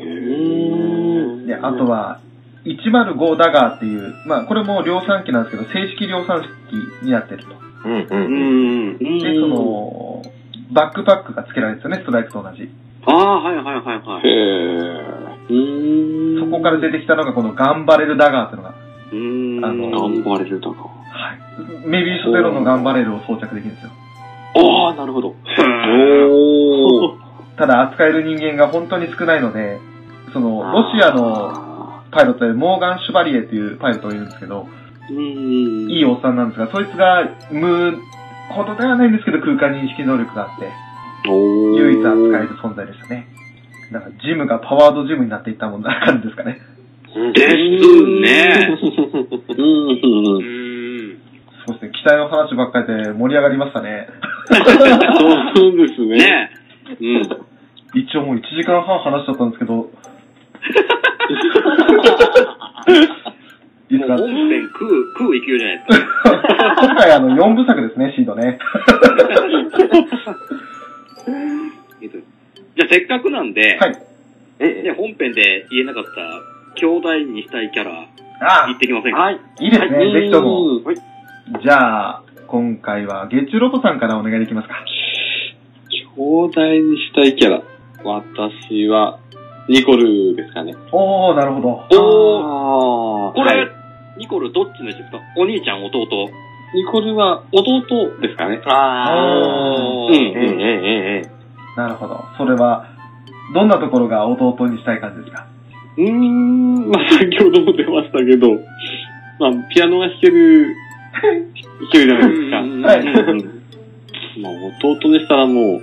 ーで、あとは、105ダガーっていう、まあこれも量産機なんですけど、正式量産機になってると。うんう。うんん。で、その、バックパックが付けられてるんですよね、ストライクと同じ。ああ、はいはいはいはい。へ。そこから出てきたのがこのガンバレルダガーっていうのが、うーん。あの頑張れるだか。はい。メビウスゼロのガンバレルを装着できるんですよ。ああ、なるほど。おー。ただ扱える人間が本当に少ないので、その、ロシアのパイロットでモーガン・シュバリエっていうパイロットがいるんですけど、うん。いいおっさんなんですが、そいつが無ほどではないんですけど空間認識能力があって。唯一扱える存在でしたね。なんかジムがパワードジムになっていったもんな感じですかね。ですね。う。うんん。そうですね、機体の話ばっかりで盛り上がりましたね。そうですね。ねうん。一応もう1時間半話しちゃったんですけど、もう本編食う、食う勢いじゃないですか。今回あの、4部作ですね、シードね。えっとじゃあせっかくなんで、はい。え、ね、本編で言えなかった兄弟にしたいキャラ、あ言ってきませんか？はい。いいですね、ぜひとも。うんじゃあ、今回は、月中ロボさんからお願いできますか。兄弟にしたいキャラ。私は、ニコルですかね。おー、なるほど。おー、これ、はいニコルどっちの人？ですかお兄ちゃん、弟。ニコルは弟ですかね。あー。うんええええええなるほど。それは、どんなところが弟にしたい感じですか？うーん、まあ先ほども出ましたけど、まあピアノが弾ける、弾けるじゃないですか。うんはいうんまあ弟でしたらもう、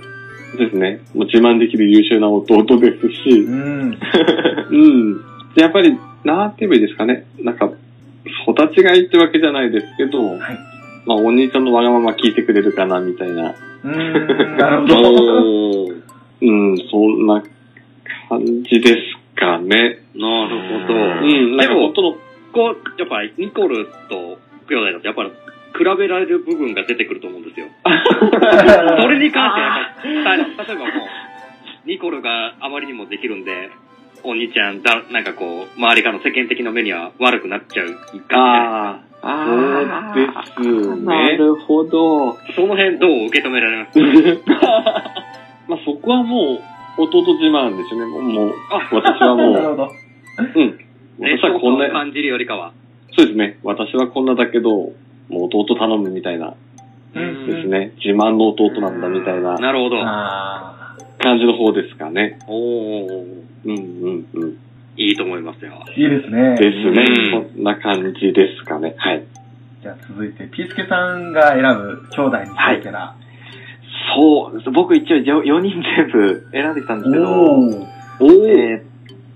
ですね、もう自慢できる優秀な弟ですしう、ん。うん。で やっぱり、なんて言えばいいですかね。なんか、育ちがいいってわけじゃないですけど、はい。まあお兄ちゃんのわがまま聞いてくれるかな、みたいな。うーん、なるほど。うん、そんな感じですかね。なるほど。うん、でも本当の、こう、やっぱりニコルと兄弟だと、やっぱり比べられる部分が出てくると思うんですよ。それに関してはやっぱり、例えばもう、ニコルがあまりにもできるんで、お兄ちゃんだ、なんかこう、周りからの世間的な目には悪くなっちゃうかああ、そうですね。なるほど。その辺どう受け止められます？まあそこはもう、弟自慢ですよね。もう、私はもう、なるほど。うん。ね、私はこんな感じるよりかは。そうですね。私はこんなだけど、もう弟頼むみたいな、うんですね。自慢の弟なんだみたいななるほど。あ感じの方ですかね。おー、うんうんうん。いいと思いますよ。ーいいですね。ですね。うんそんな感じですかね。はい。じゃあ続いて、ピースケさんが選ぶ兄弟にしたいキャラ。そう、僕一応4人全部選んできたんですけど、おー。おー。えーっ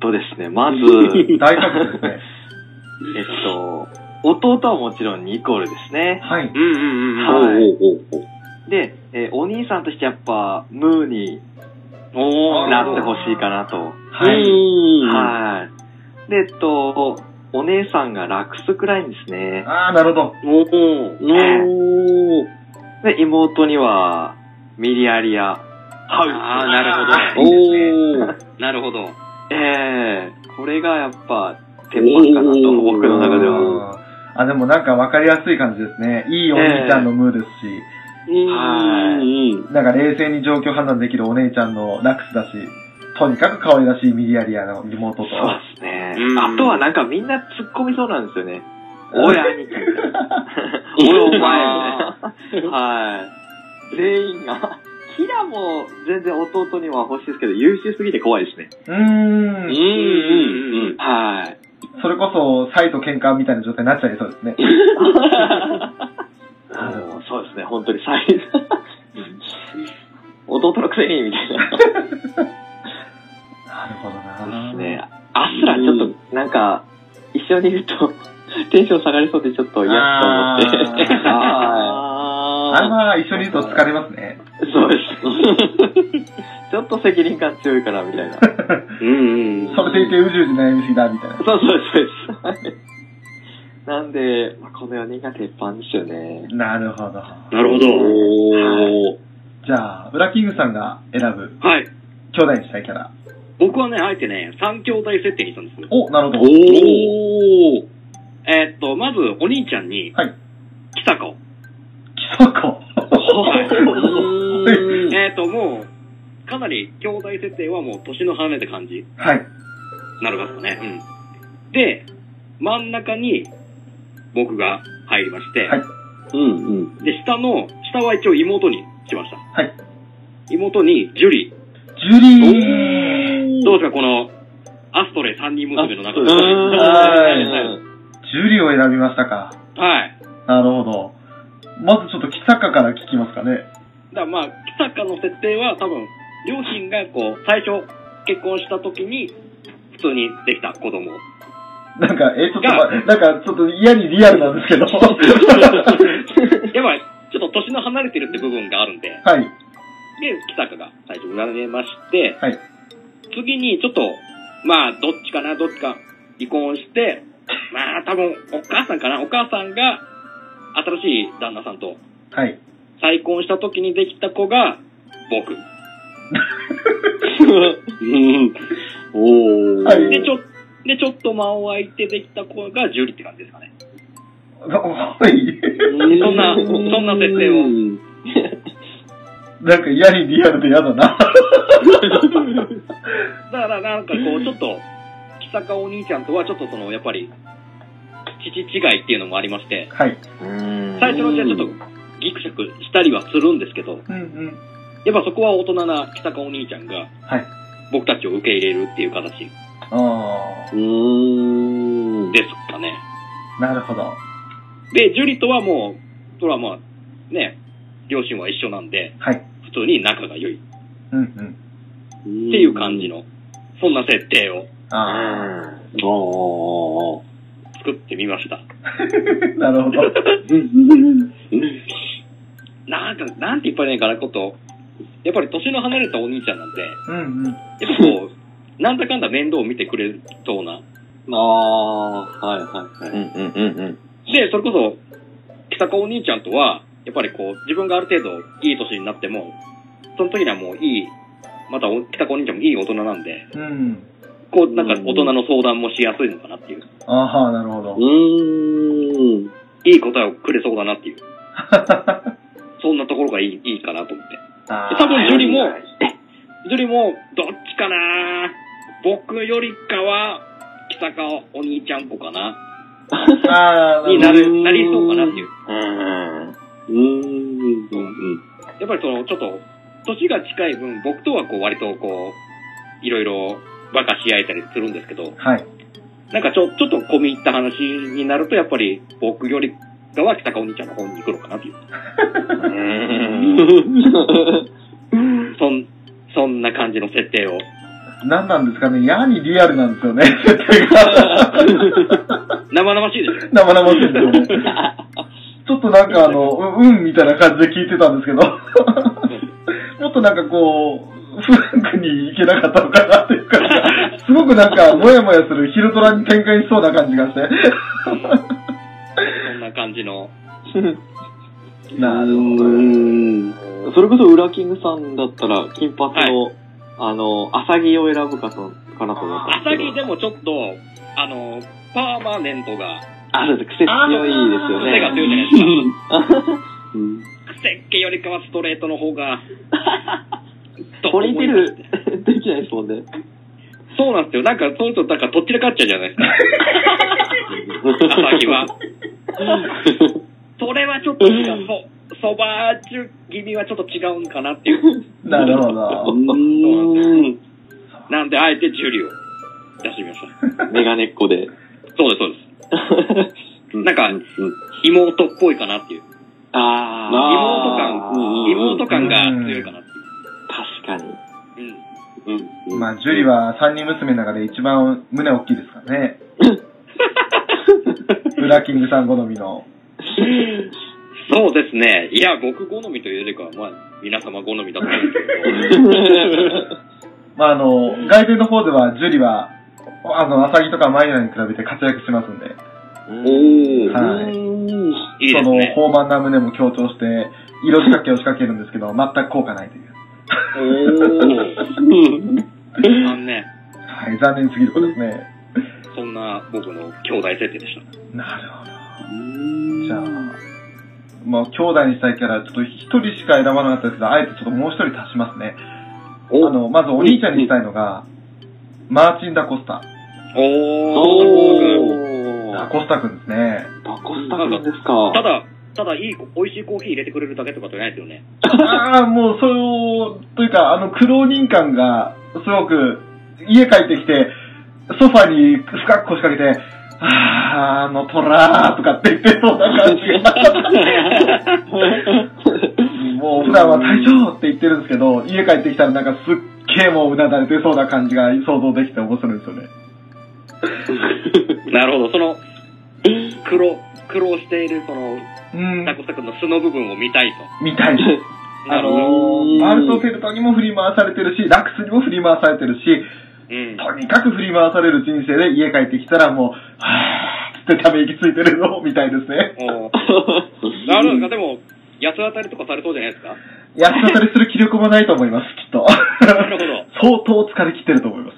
とですね、まず、大作ですね。えっと、弟はもちろんニコルですね。はい。うんうんうんうん。はいおーおーおーで、えーお兄さんとしてやっぱ、ムーにおー、なってほしいかなと。はい。いはい。で、えっと、お姉さんがラクスクラインですね。あー、なるほど。おー、おー。で、妹には、ミリアリア、ハウス。あーなるほどあーいいですねおー。なるほど。ええこれがやっぱ、鉄板かなと、おー僕の中では。あでもなんか分かりやすい感じですね。いいお兄ちゃんのムーですし、はい。なんか冷静に状況判断できるお姉ちゃんのラクスだし、とにかく可愛らしいミリアリアの妹と。そうですねうん。あとはなんかみんな突っ込みそうなんですよね。お い、兄貴。おい、お前。はい。全員が。キラも全然弟には欲しいですけど、優秀すぎて怖いですね。うー。うんんうんうん。はい。それこそ、サイと喧嘩みたいな状態になっちゃいそうですね。そうですね、本当に最弟のくせに、みたいな。なるほどなですね。アスラちょっと、なんか、一緒にいると、テンション下がりそうでちょっと嫌と思って。はあれは一緒にいると疲れますね。ちょっと責任感強いから、みたいな。うんうん。それでいてうじうじ悩みすぎだ、みたいな。そうそうですそうです。なんで、まあ、この4人が鉄板ですよね。なるほど。なるほど。おー。じゃあ、ブラキングさんが選ぶはい。兄弟にしたいキャラ。僕はね、あえてね、三兄弟設定にしたんですよ。お、なるほど。おー。えーっと、まず、お兄ちゃんに、はい。キサコ。はい えーっと、もう、かなり兄弟設定はもう年の離れた感じ？はい。なるますかね。うん。で、真ん中に僕が入りまして、はいうんうん。で、下の、下は一応妹にしました。はい。妹にジュリジュリー。ー。どうですか、この、アストレ三人娘の中で。はいジュリを選びましたか。はい。なるほど。まずちょっとキサカから聞きますかね。だからまあ、北かの設定は多分、両親がこう、最初結婚した時に、普通にできた子供。なんか、え、ちょっと、ま、なんか、ちょっと嫌にリアルなんですけど。はやっぱり、ちょっと年の離れてるって部分があるんで、い。で、北かが最初占めまして、はい次にちょっと、まあ、どっちかな、どっちか離婚して、まあ、多分、お母さんかなお母さんが、新しい旦那さんとはい。再婚した時にできた子が、僕。うん。おー。はいで、ちょ、で、ちょっと間を空いてできた子がジュリって感じですかね。はい。そんなそんな設定をうん なんか嫌にリアルで嫌だな。だからなんかこう、ちょっと、木坂お兄ちゃんとはちょっとその、やっぱり、父違いっていうのもありまして、はい。最初のうちはちょっとギクシャクしたりはするんですけど、うんうん。やっぱそこは大人な木坂お兄ちゃんが、はい。僕たちを受け入れるっていう形あうーん。ですかね。あ、なるほど。で、ジュリとはもう、それはまあ、ね、両親は一緒なんで、はい。普通に仲が良いっうんうん。ていう感じの、そんな設定をああ作ってみました。あ、なるほど。なんか、なんて言ったらいいかなこと、やっぱり年の離れたお兄ちゃんなんで、うんうん。やっぱこう、なんだかんだ面倒を見てくれそうな。ああ、はいはいはい。うんうんうんうん。で、それこそ、木坂お兄ちゃんとは、やっぱりこう、自分がある程度いい年になっても、その時にはもういい、またお木坂お兄ちゃんもいい大人なんで、うん。こう、なんか大人の相談もしやすいのかなっていう、ああ、なるほどう。ーん。いい答えをくれそうだなっていう、そんなところがいい、いいかなと思って。多分ジュリも、ジュリも、どっちかな僕よりかは、木坂お兄ちゃん子かなああ、になる、うんなりそうかなっていう。うん。うーん。やっぱりその、ちょっと、年が近い分、僕とはこう、割とこう、いろいろ、バカし合えたりするんですけど、はい。なんかちょ、ちょっと込み入った話になると、やっぱり、僕よりかは北川お兄ちゃんの方に行くのかなっていう。そん、そんな感じの設定を。何なんですかね嫌にリアルなんですよね、設定が。生々しいでしょ生々しいですよね。ちょっとなんかあの、ううんみたいな感じで聞いてたんですけど、もっとなんかこう、フランクにいけなかったのかなっていうか、すごくなんか、もやもやする昼ドラに展開しそうな感じがして。感じの。なるほど。うん。それこそ、ウラキングさんだったら、金髪の、あの、アサギを選ぶかと、かなと思ったんですけど。朝木でもちょっと、あの、パーマネントが、ある、癖強いですよ癖が強いね。じゃないですか。うん癖っ気よりかはストレートの方が、ポニーテール、できないですもんね。そうなんですよ。なんか、そうすると、なんか、とっちらかっちゃうじゃないですか。朝日は。それはちょっと違う。そ、そばーちゅ気味はちょっと違うんかなっていう。なるほうど。ーん。なんで、あえてジュリを出してみました。メガネっ子で。そうです、そうです。なんかうん妹っぽいかなっていう。あ妹あー感、妹感が強いかなってー、確かに。うんうんまあ、ジュリは三人娘の中で一番胸大きいですからね。ブラッキングさん好みの。そうですね。いや、僕好みというよりかは、まあ、皆様好みだと思うんですけど。まあ、あの、外伝の方では、ジュリは、あの、アサギとかマイナに比べて活躍しますんで、おー。はいいいですね。豊満な胸も強調して、色仕掛けを仕掛けるんですけど、全く効果ないという。あのね、はい、残念すぎることですね。そんな僕の兄弟設定でした。なるほど。じゃあ、まあ、兄弟にしたいキャラ、ちょっと一人しか選ばなかったですけど、あえてちょっともう一人足しますね。おあの、まずお兄ちゃんにしたいのが、マーチン・ダ・コスタ。おー、おー。ダ・コスタ君ですね。ダコスタ君ですか。ただ、ただ、いい、美味しいコーヒー入れてくれるだけとかじゃないですよね。ああ、もう、そう、というか、あの、苦労人感が、すごく、家帰ってきて、ソファに深く腰掛けて、あー、あの虎ーとかって言ってそうな感じが。もう普段は隊長って言ってるんですけど、家帰ってきたらなんかすっげえもううなだれてそうな感じが想像できて面白いんですよね。なるほど、その、苦労、苦労している、その、うんタ、コスタ君の素の部分を見たいみたい。あのほー、バルトフェルトにも振り回されてるし、ラクスにも振り回されてるし、ど。うん。とにかく振り回される人生で家帰ってきたらもう、はぁーっってため息ついてるのみたいですね。おーなるほど。でも、八つ当たりとかされそうじゃないですか？やっ当たりする気力もないと思います、きっと。なるほど。相当疲れ切ってると思います。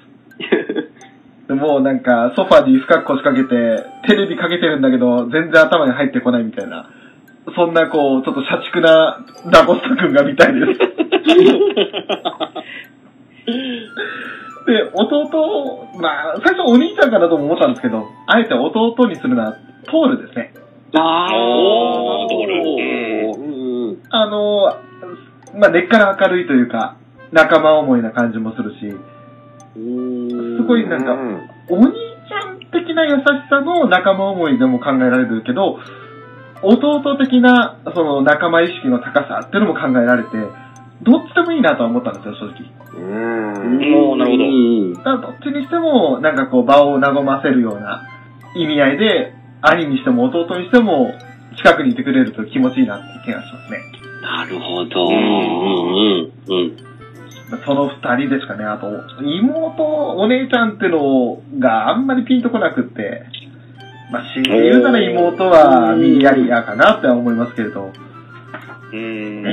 でもうなんか、ソファに深く腰掛けて、テレビかけてるんだけど、全然頭に入ってこないみたいな。そんなこう、ちょっと社畜なダゴスタ君が見たいです。で、弟、まあ、最初お兄ちゃんかなとも思ったんですけど、あえて弟にするのは、トールですね。あおードール。あの、まあ、根っから明るいというか、仲間思いな感じもするし、すごいなんかお兄ちゃん的な優しさの仲間思いでも考えられるけど、弟的なその仲間意識の高さっていうのも考えられて、どっちでもいいなとは思ったんですよ、正直。おーなるほどうんだからどっちにしても、なんかこう場を和ませるような意味合いで、兄にしても弟にしても、近くにいてくれると気持ちいいなって気がしますね。なるほど。うんうんうん。その二人ですかね。あと、妹、お姉ちゃんってのがあんまりピンとこなくって、まあ、強いて言うなら妹はミニアリアかなって思いますけれど、うーん。お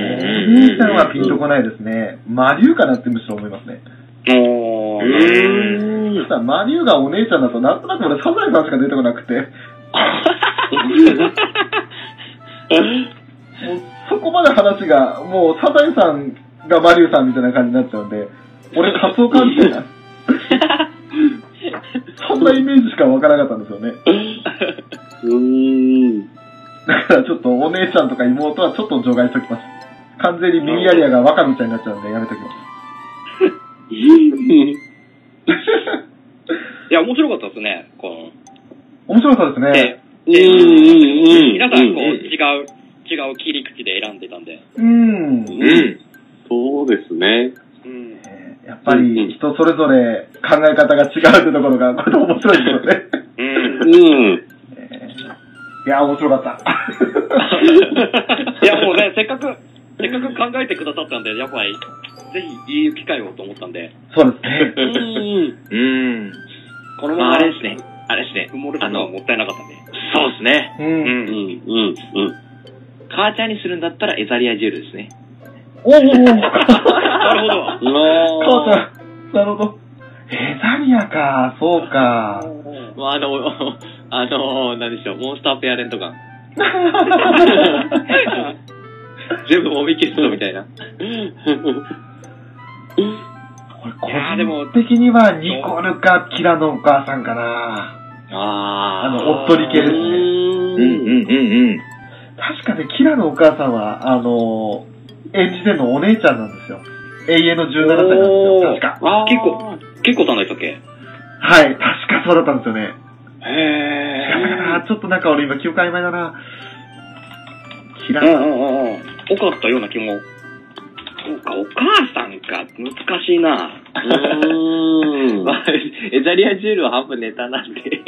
姉ちゃんはピンとこないですね。マリュウかなってむしろ思いますね。おー、ただマリュウがお姉ちゃんだとなんとなく俺サザエさんしか出てこなくて、そこまで話が、もうサザエさんがマリュウさんみたいな感じになっちゃうんで、俺カツオ感じてない。そんなイメージしかわからなかったんですよね。うん。だからちょっとお姉ちゃんとか妹はちょっと除外しときます。完全にミニアリアがワカミちゃんになっちゃうんでやめときます。いや、面白かったですね、この。面白かったですね。で。皆さん、こう、違う、違う切り口で選んでたんで。うん。うん。そうですね。やっぱり人それぞれ考え方が違うってところが、これ面白いですよね。うん。うん。えーいや、面白かった。いや、もうね、せっかく、せっかく考えてくださったんで、やっぱり、ぜひ言う機会をと思ったんで、そうですね。うん。まあ、このまま、あれですね。あれですね埋。もれたのはもったいなかったんで。そうですね。う。うんん。うん。うん。うん。母ちゃんにするんだったらエザリアジュールですね。おおなるほど。そうか。なるほど。エザリアか、そうか。まあ、あの、あの、なんでしょう、モンスターペアレントガン。全部もみ消すぞみたいな。これ個人的にはニコルかキラのお母さんかな。ああの、おっとり系ですね。うんうんうんうん。確かね、キラのお母さんは、あの、演じてるのお姉ちゃんなんですよ。永遠の17歳なんですよ、確か。あー結構、結構さんでしたっけはい、確かそうだったんですよね。へ違ったかー。なちょっとなんか俺今記憶曖昧だな。キラ、うんうんうんうん。多かったような気も。そうか、お母さんか。難しいな。うん。まあ、エザリアジュールは半分ネタなんで。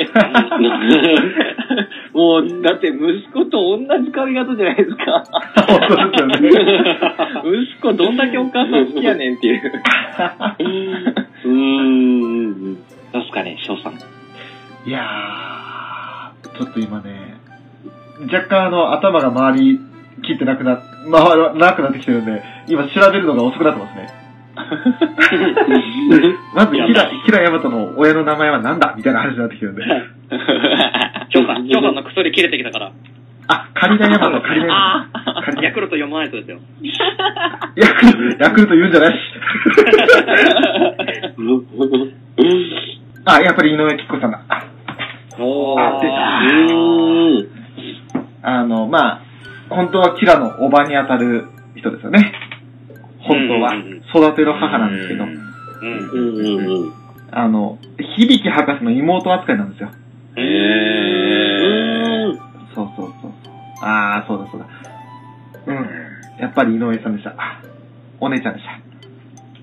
もう、だって息子と同じ髪型じゃないですか。本当ですよね。息子どんだけお母さん好きやねんっていう。うん。どうすかね、翔さん。いやー、ちょっと今ね、若干あの、頭が回りきってなくな、回らなくなってきてるんで、今調べるのが遅くなってますね。まず、キラ、キラヤマトの親の名前は何だ？みたいな話になってきてるんで。翔さん、翔さんの薬切れてきたから。あ、カリナヤマト、カリナヤマト。ヤクルト読まないとですよ。ヤクルト、ヤクルト言うんじゃない？し。あ、やっぱり井上貴子さんだ。あの、まあ、本当はキラのおばに当たる人ですよね。本当は。育ての母なんですけど。あの、響博士の妹扱いなんですよ。へー。そうそうそう。ああ、そうだそうだ。うん。やっぱり井上さんでした。あお姉ちゃんでした。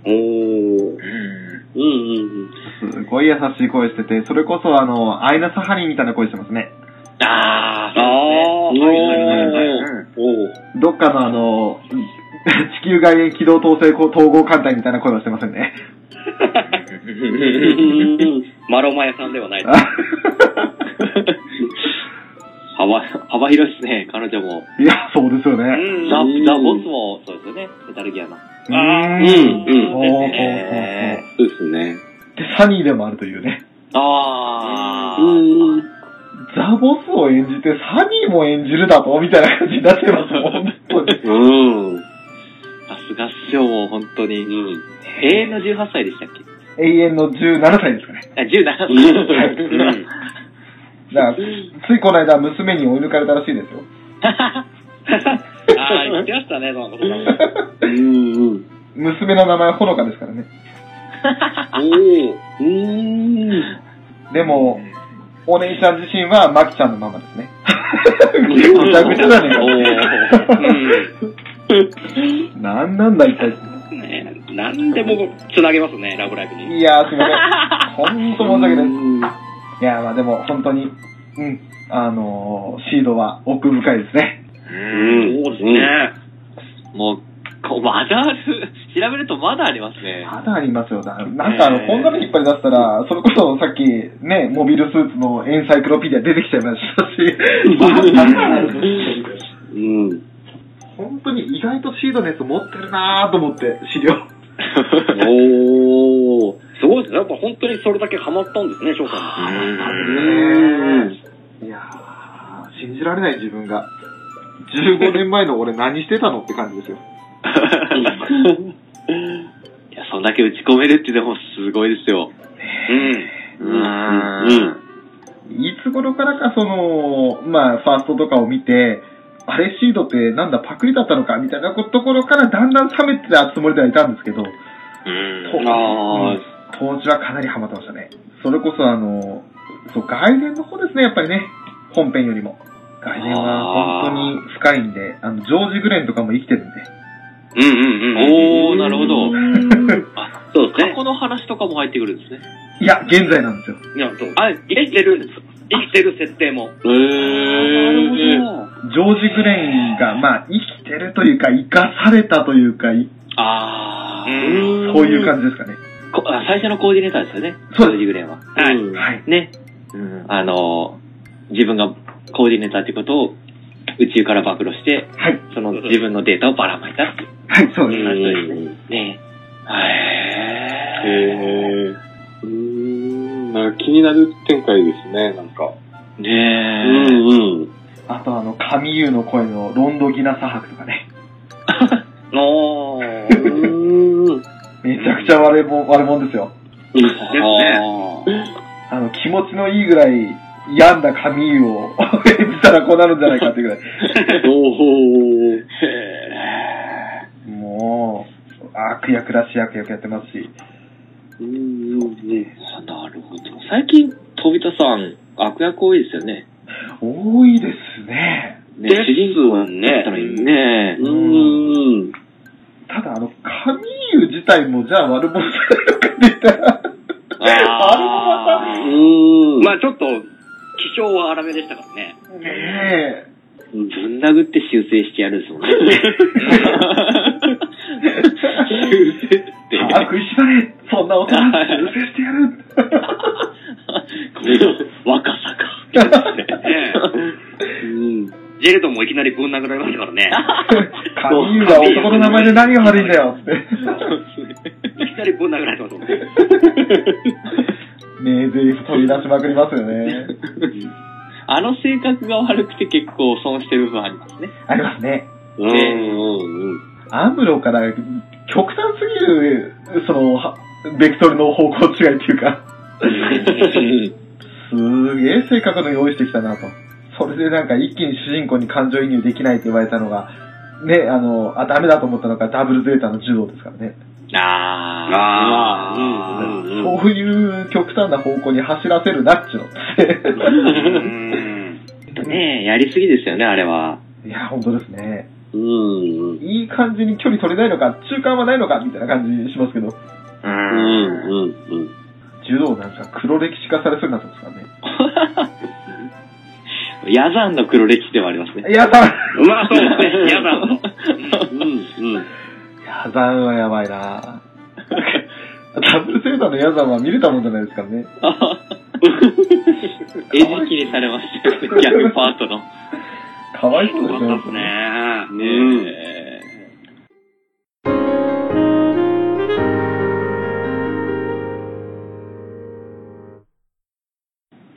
おー。うん。うん。すごい優しい声してて、それこそあの、アイナ・サハリンみたいな声してますね。あー、あー、はいはいはいはい。おー。どっかのあの、地球外縁機動統制統合艦隊みたいな声はしてませんね。マロマヤさんではないです。幅、幅広いですね、彼女も。いや、そうですようね。ザ・ボスもそうですよね、メタルギアの。うんうんほうほうほうほうえそうですね。で、サニーでもあるというね。あー。うん。ザ・ボスを演じて、サニーも演じるだとみたいな感じになってますもん、本当に。うん。さすがっすよ、もう本当に。うん。永遠の18歳でしたっけ？永遠の17歳ですかね。あ、17歳。うん。だから、ついこの間、娘に追い抜かれたらしいですよ。ああ、言ってましたね、なんかそんなのうん。うん。娘の名前はほのかですからね。おー。うん。でも、お姉ちゃん自身は、マキちゃんのママですね。ぐちゃぐちゃだねうん。なんなんだ、一体。ね何でも繋げますね、ラブライブに。いやー、すみません。ほんと申し訳ないです。いやー、まあでも、本当に、うん、あのー、シードは奥深いですね。うんそうですね。もう、こうまだある、調べるとまだありますね。まだありますよ。だなんかあの、へー本棚引っ張り出したら、それこそさっき、ね、モビルスーツのエンサイクロピディア出てきちゃいましたし、まだあるうん。本当に意外とシードのやつ持ってるなーと思って、資料。おー。すごいですね。やっぱ本当にそれだけハマったんですね、翔さんも。うん。いやー、信じられない自分が。15年前の俺何してたのって感じですよ。いや、そんだけ打ち込めるってでもすごいですよ。うん。うん。いつ頃からかその、まあ、ファーストとかを見て、あれシードってなんだパクリだったのかみたいなところからだんだん冷めてたつもりではいたんですけど、うん当時はかなりハマってましたね。それこそあの、そう、外伝の方ですね、やっぱりね。本編よりも。外伝は本当に深いんで、あの、ジョージ・グレンとかも生きてるんで。うんうんうん。おー、なるほど。あ、そうですね。過去の話とかも入ってくるんですね。いや、現在なんですよ。いや、そう。あ、生きてるんですよ。生きてる設定も。ー。えー。ジョージ・グレンが、まあ、生きてるというか、生かされたというか、いあうー。ん。そういう感じですかね。こあ最初のコーディネーターですよね。そうですジグレンは。はい。うんはい。ね。うん。あの、自分がコーディネーターってことを宇宙から暴露して、はい。その自分のデータをばらまいたっていうはい、そうです。話ですね。ねへへー。うーん。なんか気になる展開ですね、なんか。ー。うねえ。んうん。あとあの、神優の声のロンドギナサハクとかね。おー。めちゃくちゃ悪いもん、悪いもんですよ。ですね。あの、気持ちのいいぐらい病んだ神優を 演じたらこうなるんじゃないかっていうぐらい。おー。もう、悪役らしい役役やってますし。うんうんうん。なるほど。最近、飛田さん、悪役多いですよね。多いですね。ねです主人公ねだったらいいね。うーん。ただあの、神優自体もじゃあ悪者じゃないのかって言ったら、あうーん。まあちょっと、気性は荒めでしたからね。ねえ。ぶん殴って修正してやるんですもんね。修正って。悪意しだねそんな大人修正してやるこの若さか。ねうん。ジェレドもいきなりぶん殴られましたからね。神優は男の名前で何が悪いんだよって。いきなりぶん殴られてますもんね。名台詞取り出しまくりますよね。あの性格が悪くて結構損してる部分ありますね。ありますね。うんうんうん。アムロから極端すぎる、その、はベクトルの方向違いっていうか、すげえ性格の用意してきたなと。それでなんか一気に主人公に感情移入できないって言われたのが、ね、あの、あ、ダメだと思ったのがダブルゼータの柔道ですからね。ああうんうんうん。そういう極端な方向に走らせるなっちゅうの。ねえ、やりすぎですよね、あれは。いや、本当ですね。うん。いい感じに距離取れないのか、中間はないのか、みたいな感じしますけど、ううんうんうん。柔道なんか黒歴史化されそうになってますからね。ヤザンの黒歴史ではありますね。いや、さまあそうですね。嫌だと。うんうん。ヤザンはやばいなダブルセーターのヤザンは見れたもんじゃないですからね。餌食にされましたよね、逆パートの。かわいそうですねよかったです。ね。ねえ。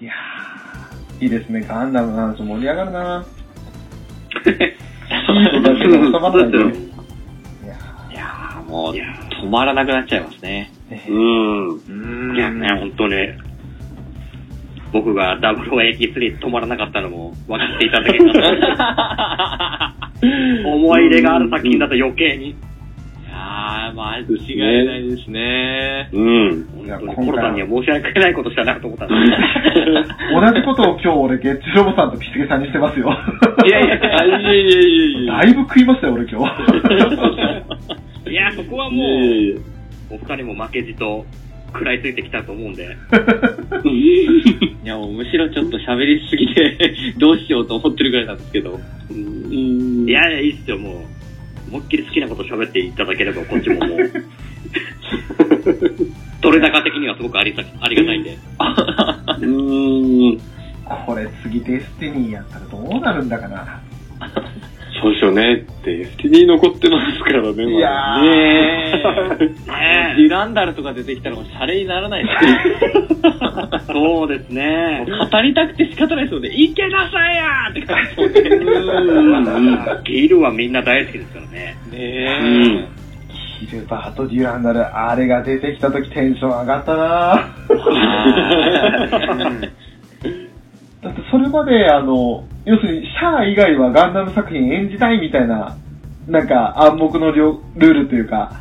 いやー、いいですね。ガンダムの話盛り上がるなヒートだけで収まらないで。もう、止まらなくなっちゃいますね。うん。うんいやね、本当ね、僕が0083止まらなかったのも分かっていただけた 思い入れがある作品だと余計に。いやー、間違いないですね。うん。いや本当にコロさんには申し訳ないことしかなと思ったんです同じことを今日俺、ゲッチロボさんとピスケさんにしてますよ。いやいやいやいやいやいや だいぶ食いましたよ、俺今日。いや、そこはもう、お二人も負けじと食らいついてきたと思うんで。いや、もうむしろちょっと喋りすぎて、どうしようと思ってるぐらいなんですけど。いやいや、いいっすよ、もう。思いっきり好きなこと喋っていただければ、こっちももう。取れ高的にはすごくありさありがたいんで。うん。これ次デスティニーやったらどうなるんだかな。そうですよね。デスティニー残ってますからね、まだいやーねえ。ねデュランダルとか出てきたらもうシャレにならないですね。え そうですね。語りたくて仕方ないですよね。いけなさいやーって感じですよね。うんギルはみんな大好きですからね。ねシルバーとデュランダル、あれが出てきた時テンション上がったなえ。だってそれまで、あの、要するに、シャア以外はガンダム作品演じたいみたいな、なんか暗黙のりょルールというか。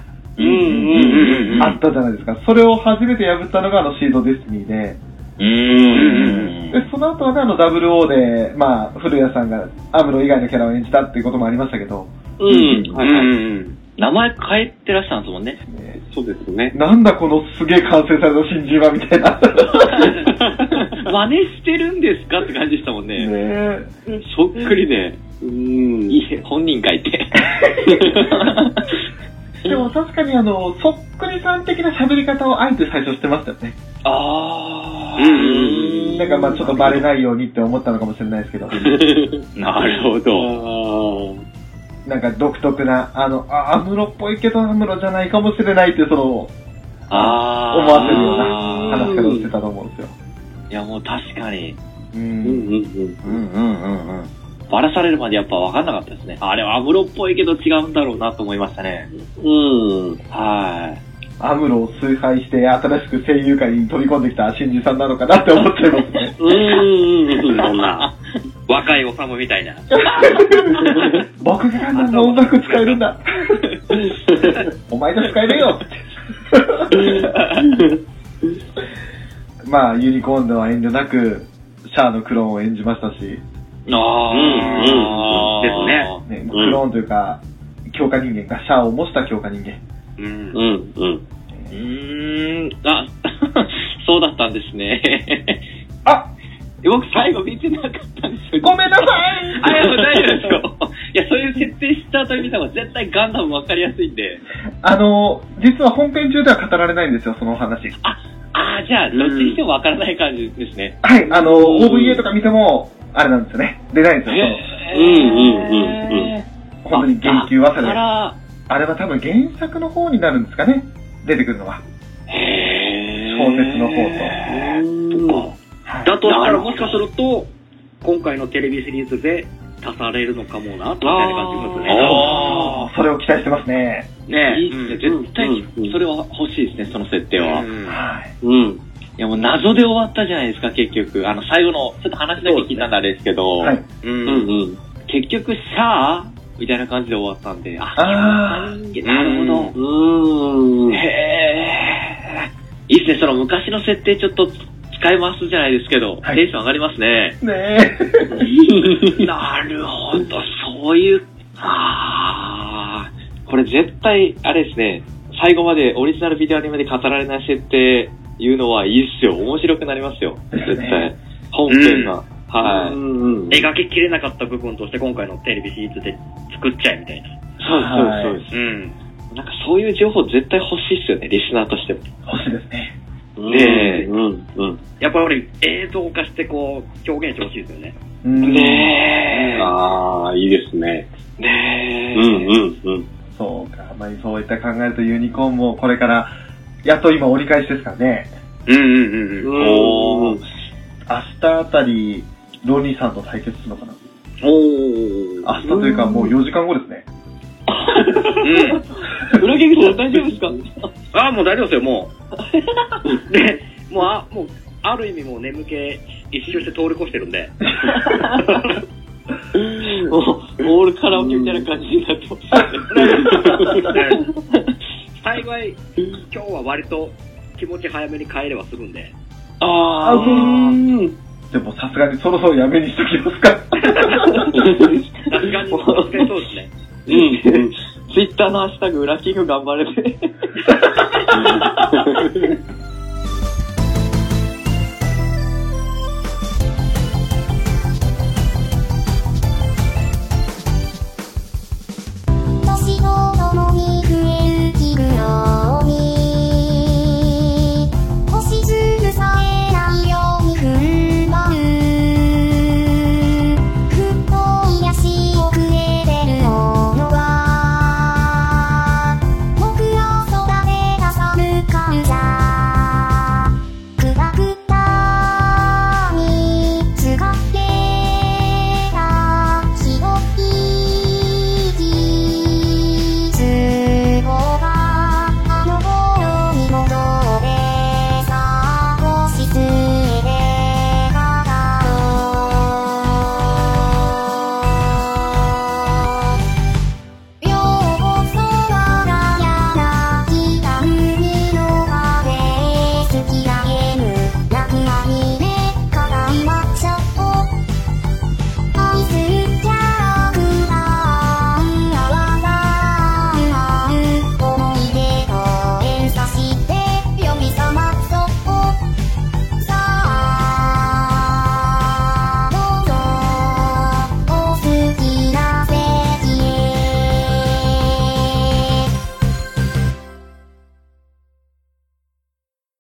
あったじゃないですか。それを初めて破ったのがあのシードデスティニーで、うん。で、その後はね、あの WO で、まあ、古谷さんがアムロ以外のキャラを演じたっていうこともありましたけど、うん。はいはい。うん。名前変えてらしたんですもんね。ねそうですね。なんだこのすげえ完成された新人はみたいな。真似してるんですかって感じでしたもんね。ねそっくりで。うん。いえ、本人書いて。でも確かにあの、そっくりさん的な喋り方をあえて最初してましたよね。あーなんかまあちょっとバレないようにって思ったのかもしれないですけど、なるほあど。ーなんか独特な、あの、あ、アムロっぽいけどアムロじゃないかもしれないっていうその、あ思わせるような話し方をしてたと思うんですよ。いや、もう確かに。う。うんんうんうんうんうんうん。バラされるまでやっぱ分かんなかったですね。あれはアムロっぽいけど違うんだろうなと思いましたね。うん。うん。はい。アムロを崇拝して新しく声優界に飛び込んできた新人さんなのかなって思っちゃいますね。うん。そんな、若いおさむみたいな。僕がガンダムの音楽使えるんだ。お前じゃ使えねえよって。まあ、ユニコーンでは遠慮なく、シャアのクローンを演じましたし、あうんうんね、クローンというか、強化人間がシャアを模した強化人間。うんう。ん。うん。うーん。あ、そうだったんですね。あ僕最後見てなかったんですよ。ごめんなさいあ、いや、大丈夫ですよ。いや、そういう設定した後に見た方が絶対ガンダム分かりやすいんで。あの、実は本編中では語られないんですよ、そのお話。あ、あーじゃあ、どっちにしても分からない感じですね。はい、あの、OVA とか見ても、あれなんですよね。出ないんですよ、うんうんうんうん本当に言及はされない。だから、あれは多分原作の方になるんですかね。出てくるのは。へー小説の方と。はいだとしたらもしかすると、今回のテレビシリーズで足されるのかもな、みたいな感じですね。あそれを期待してますね。ねいいっすね。絶対に、それは欲しいですね、その設定は。いうんはい。うん。や、もう謎で終わったじゃないですか、結局。あの、最後の、ちょっと話だけ聞いたんであれですけど、はい。う。うんんうん。結局、シャアみたいな感じで終わったんで、あ、あなるほど。うん。へえ。いいですね、その昔の設定ちょっと使えますじゃないですけど、はいテンション上がりますね。ー。ねえ。なるほど、そういう、あーこれ絶対、あれですね、最後までオリジナルビデオアニメで語られない設定言うのはいいっすよ。面白くなりますよ。絶対。本編が。はい。うん。描ききれなかった部分として今回のテレビシリーズで作っちゃえみたいな。そうです、そうです、そううん。です。なんかそういう情報絶対欲しいっすよね、リスナーとしても。欲しいですね。ねえうん、うん。やっぱり映像化してこう、表現してほしいですよね。うんねああ、いいですね。え。ねえ。うん、うん、うん。そうか。まあ、そういった考えるとユニコーンもこれから、やっと今折り返しですからね。うんうんうんうん。おー。明日あたり、ロニーさんと対決するのかなおー。明日というかもう4時間後ですね。うん。裏切りさん大丈夫ですか？ああ、もう大丈夫ですよ、もう。で、もう、あ、もう、ある意味もう眠気一周して通り越してるんで。もう、オールカラオケみたいな感じになってます。幸い、今日は割と気持ち早めに帰れはするんで。あうーでもさすがにそろそろやめにしときますか。さすがにそうですね。うん。ツイッターのハッシュタグ、キング頑張れ。の共に増える気分を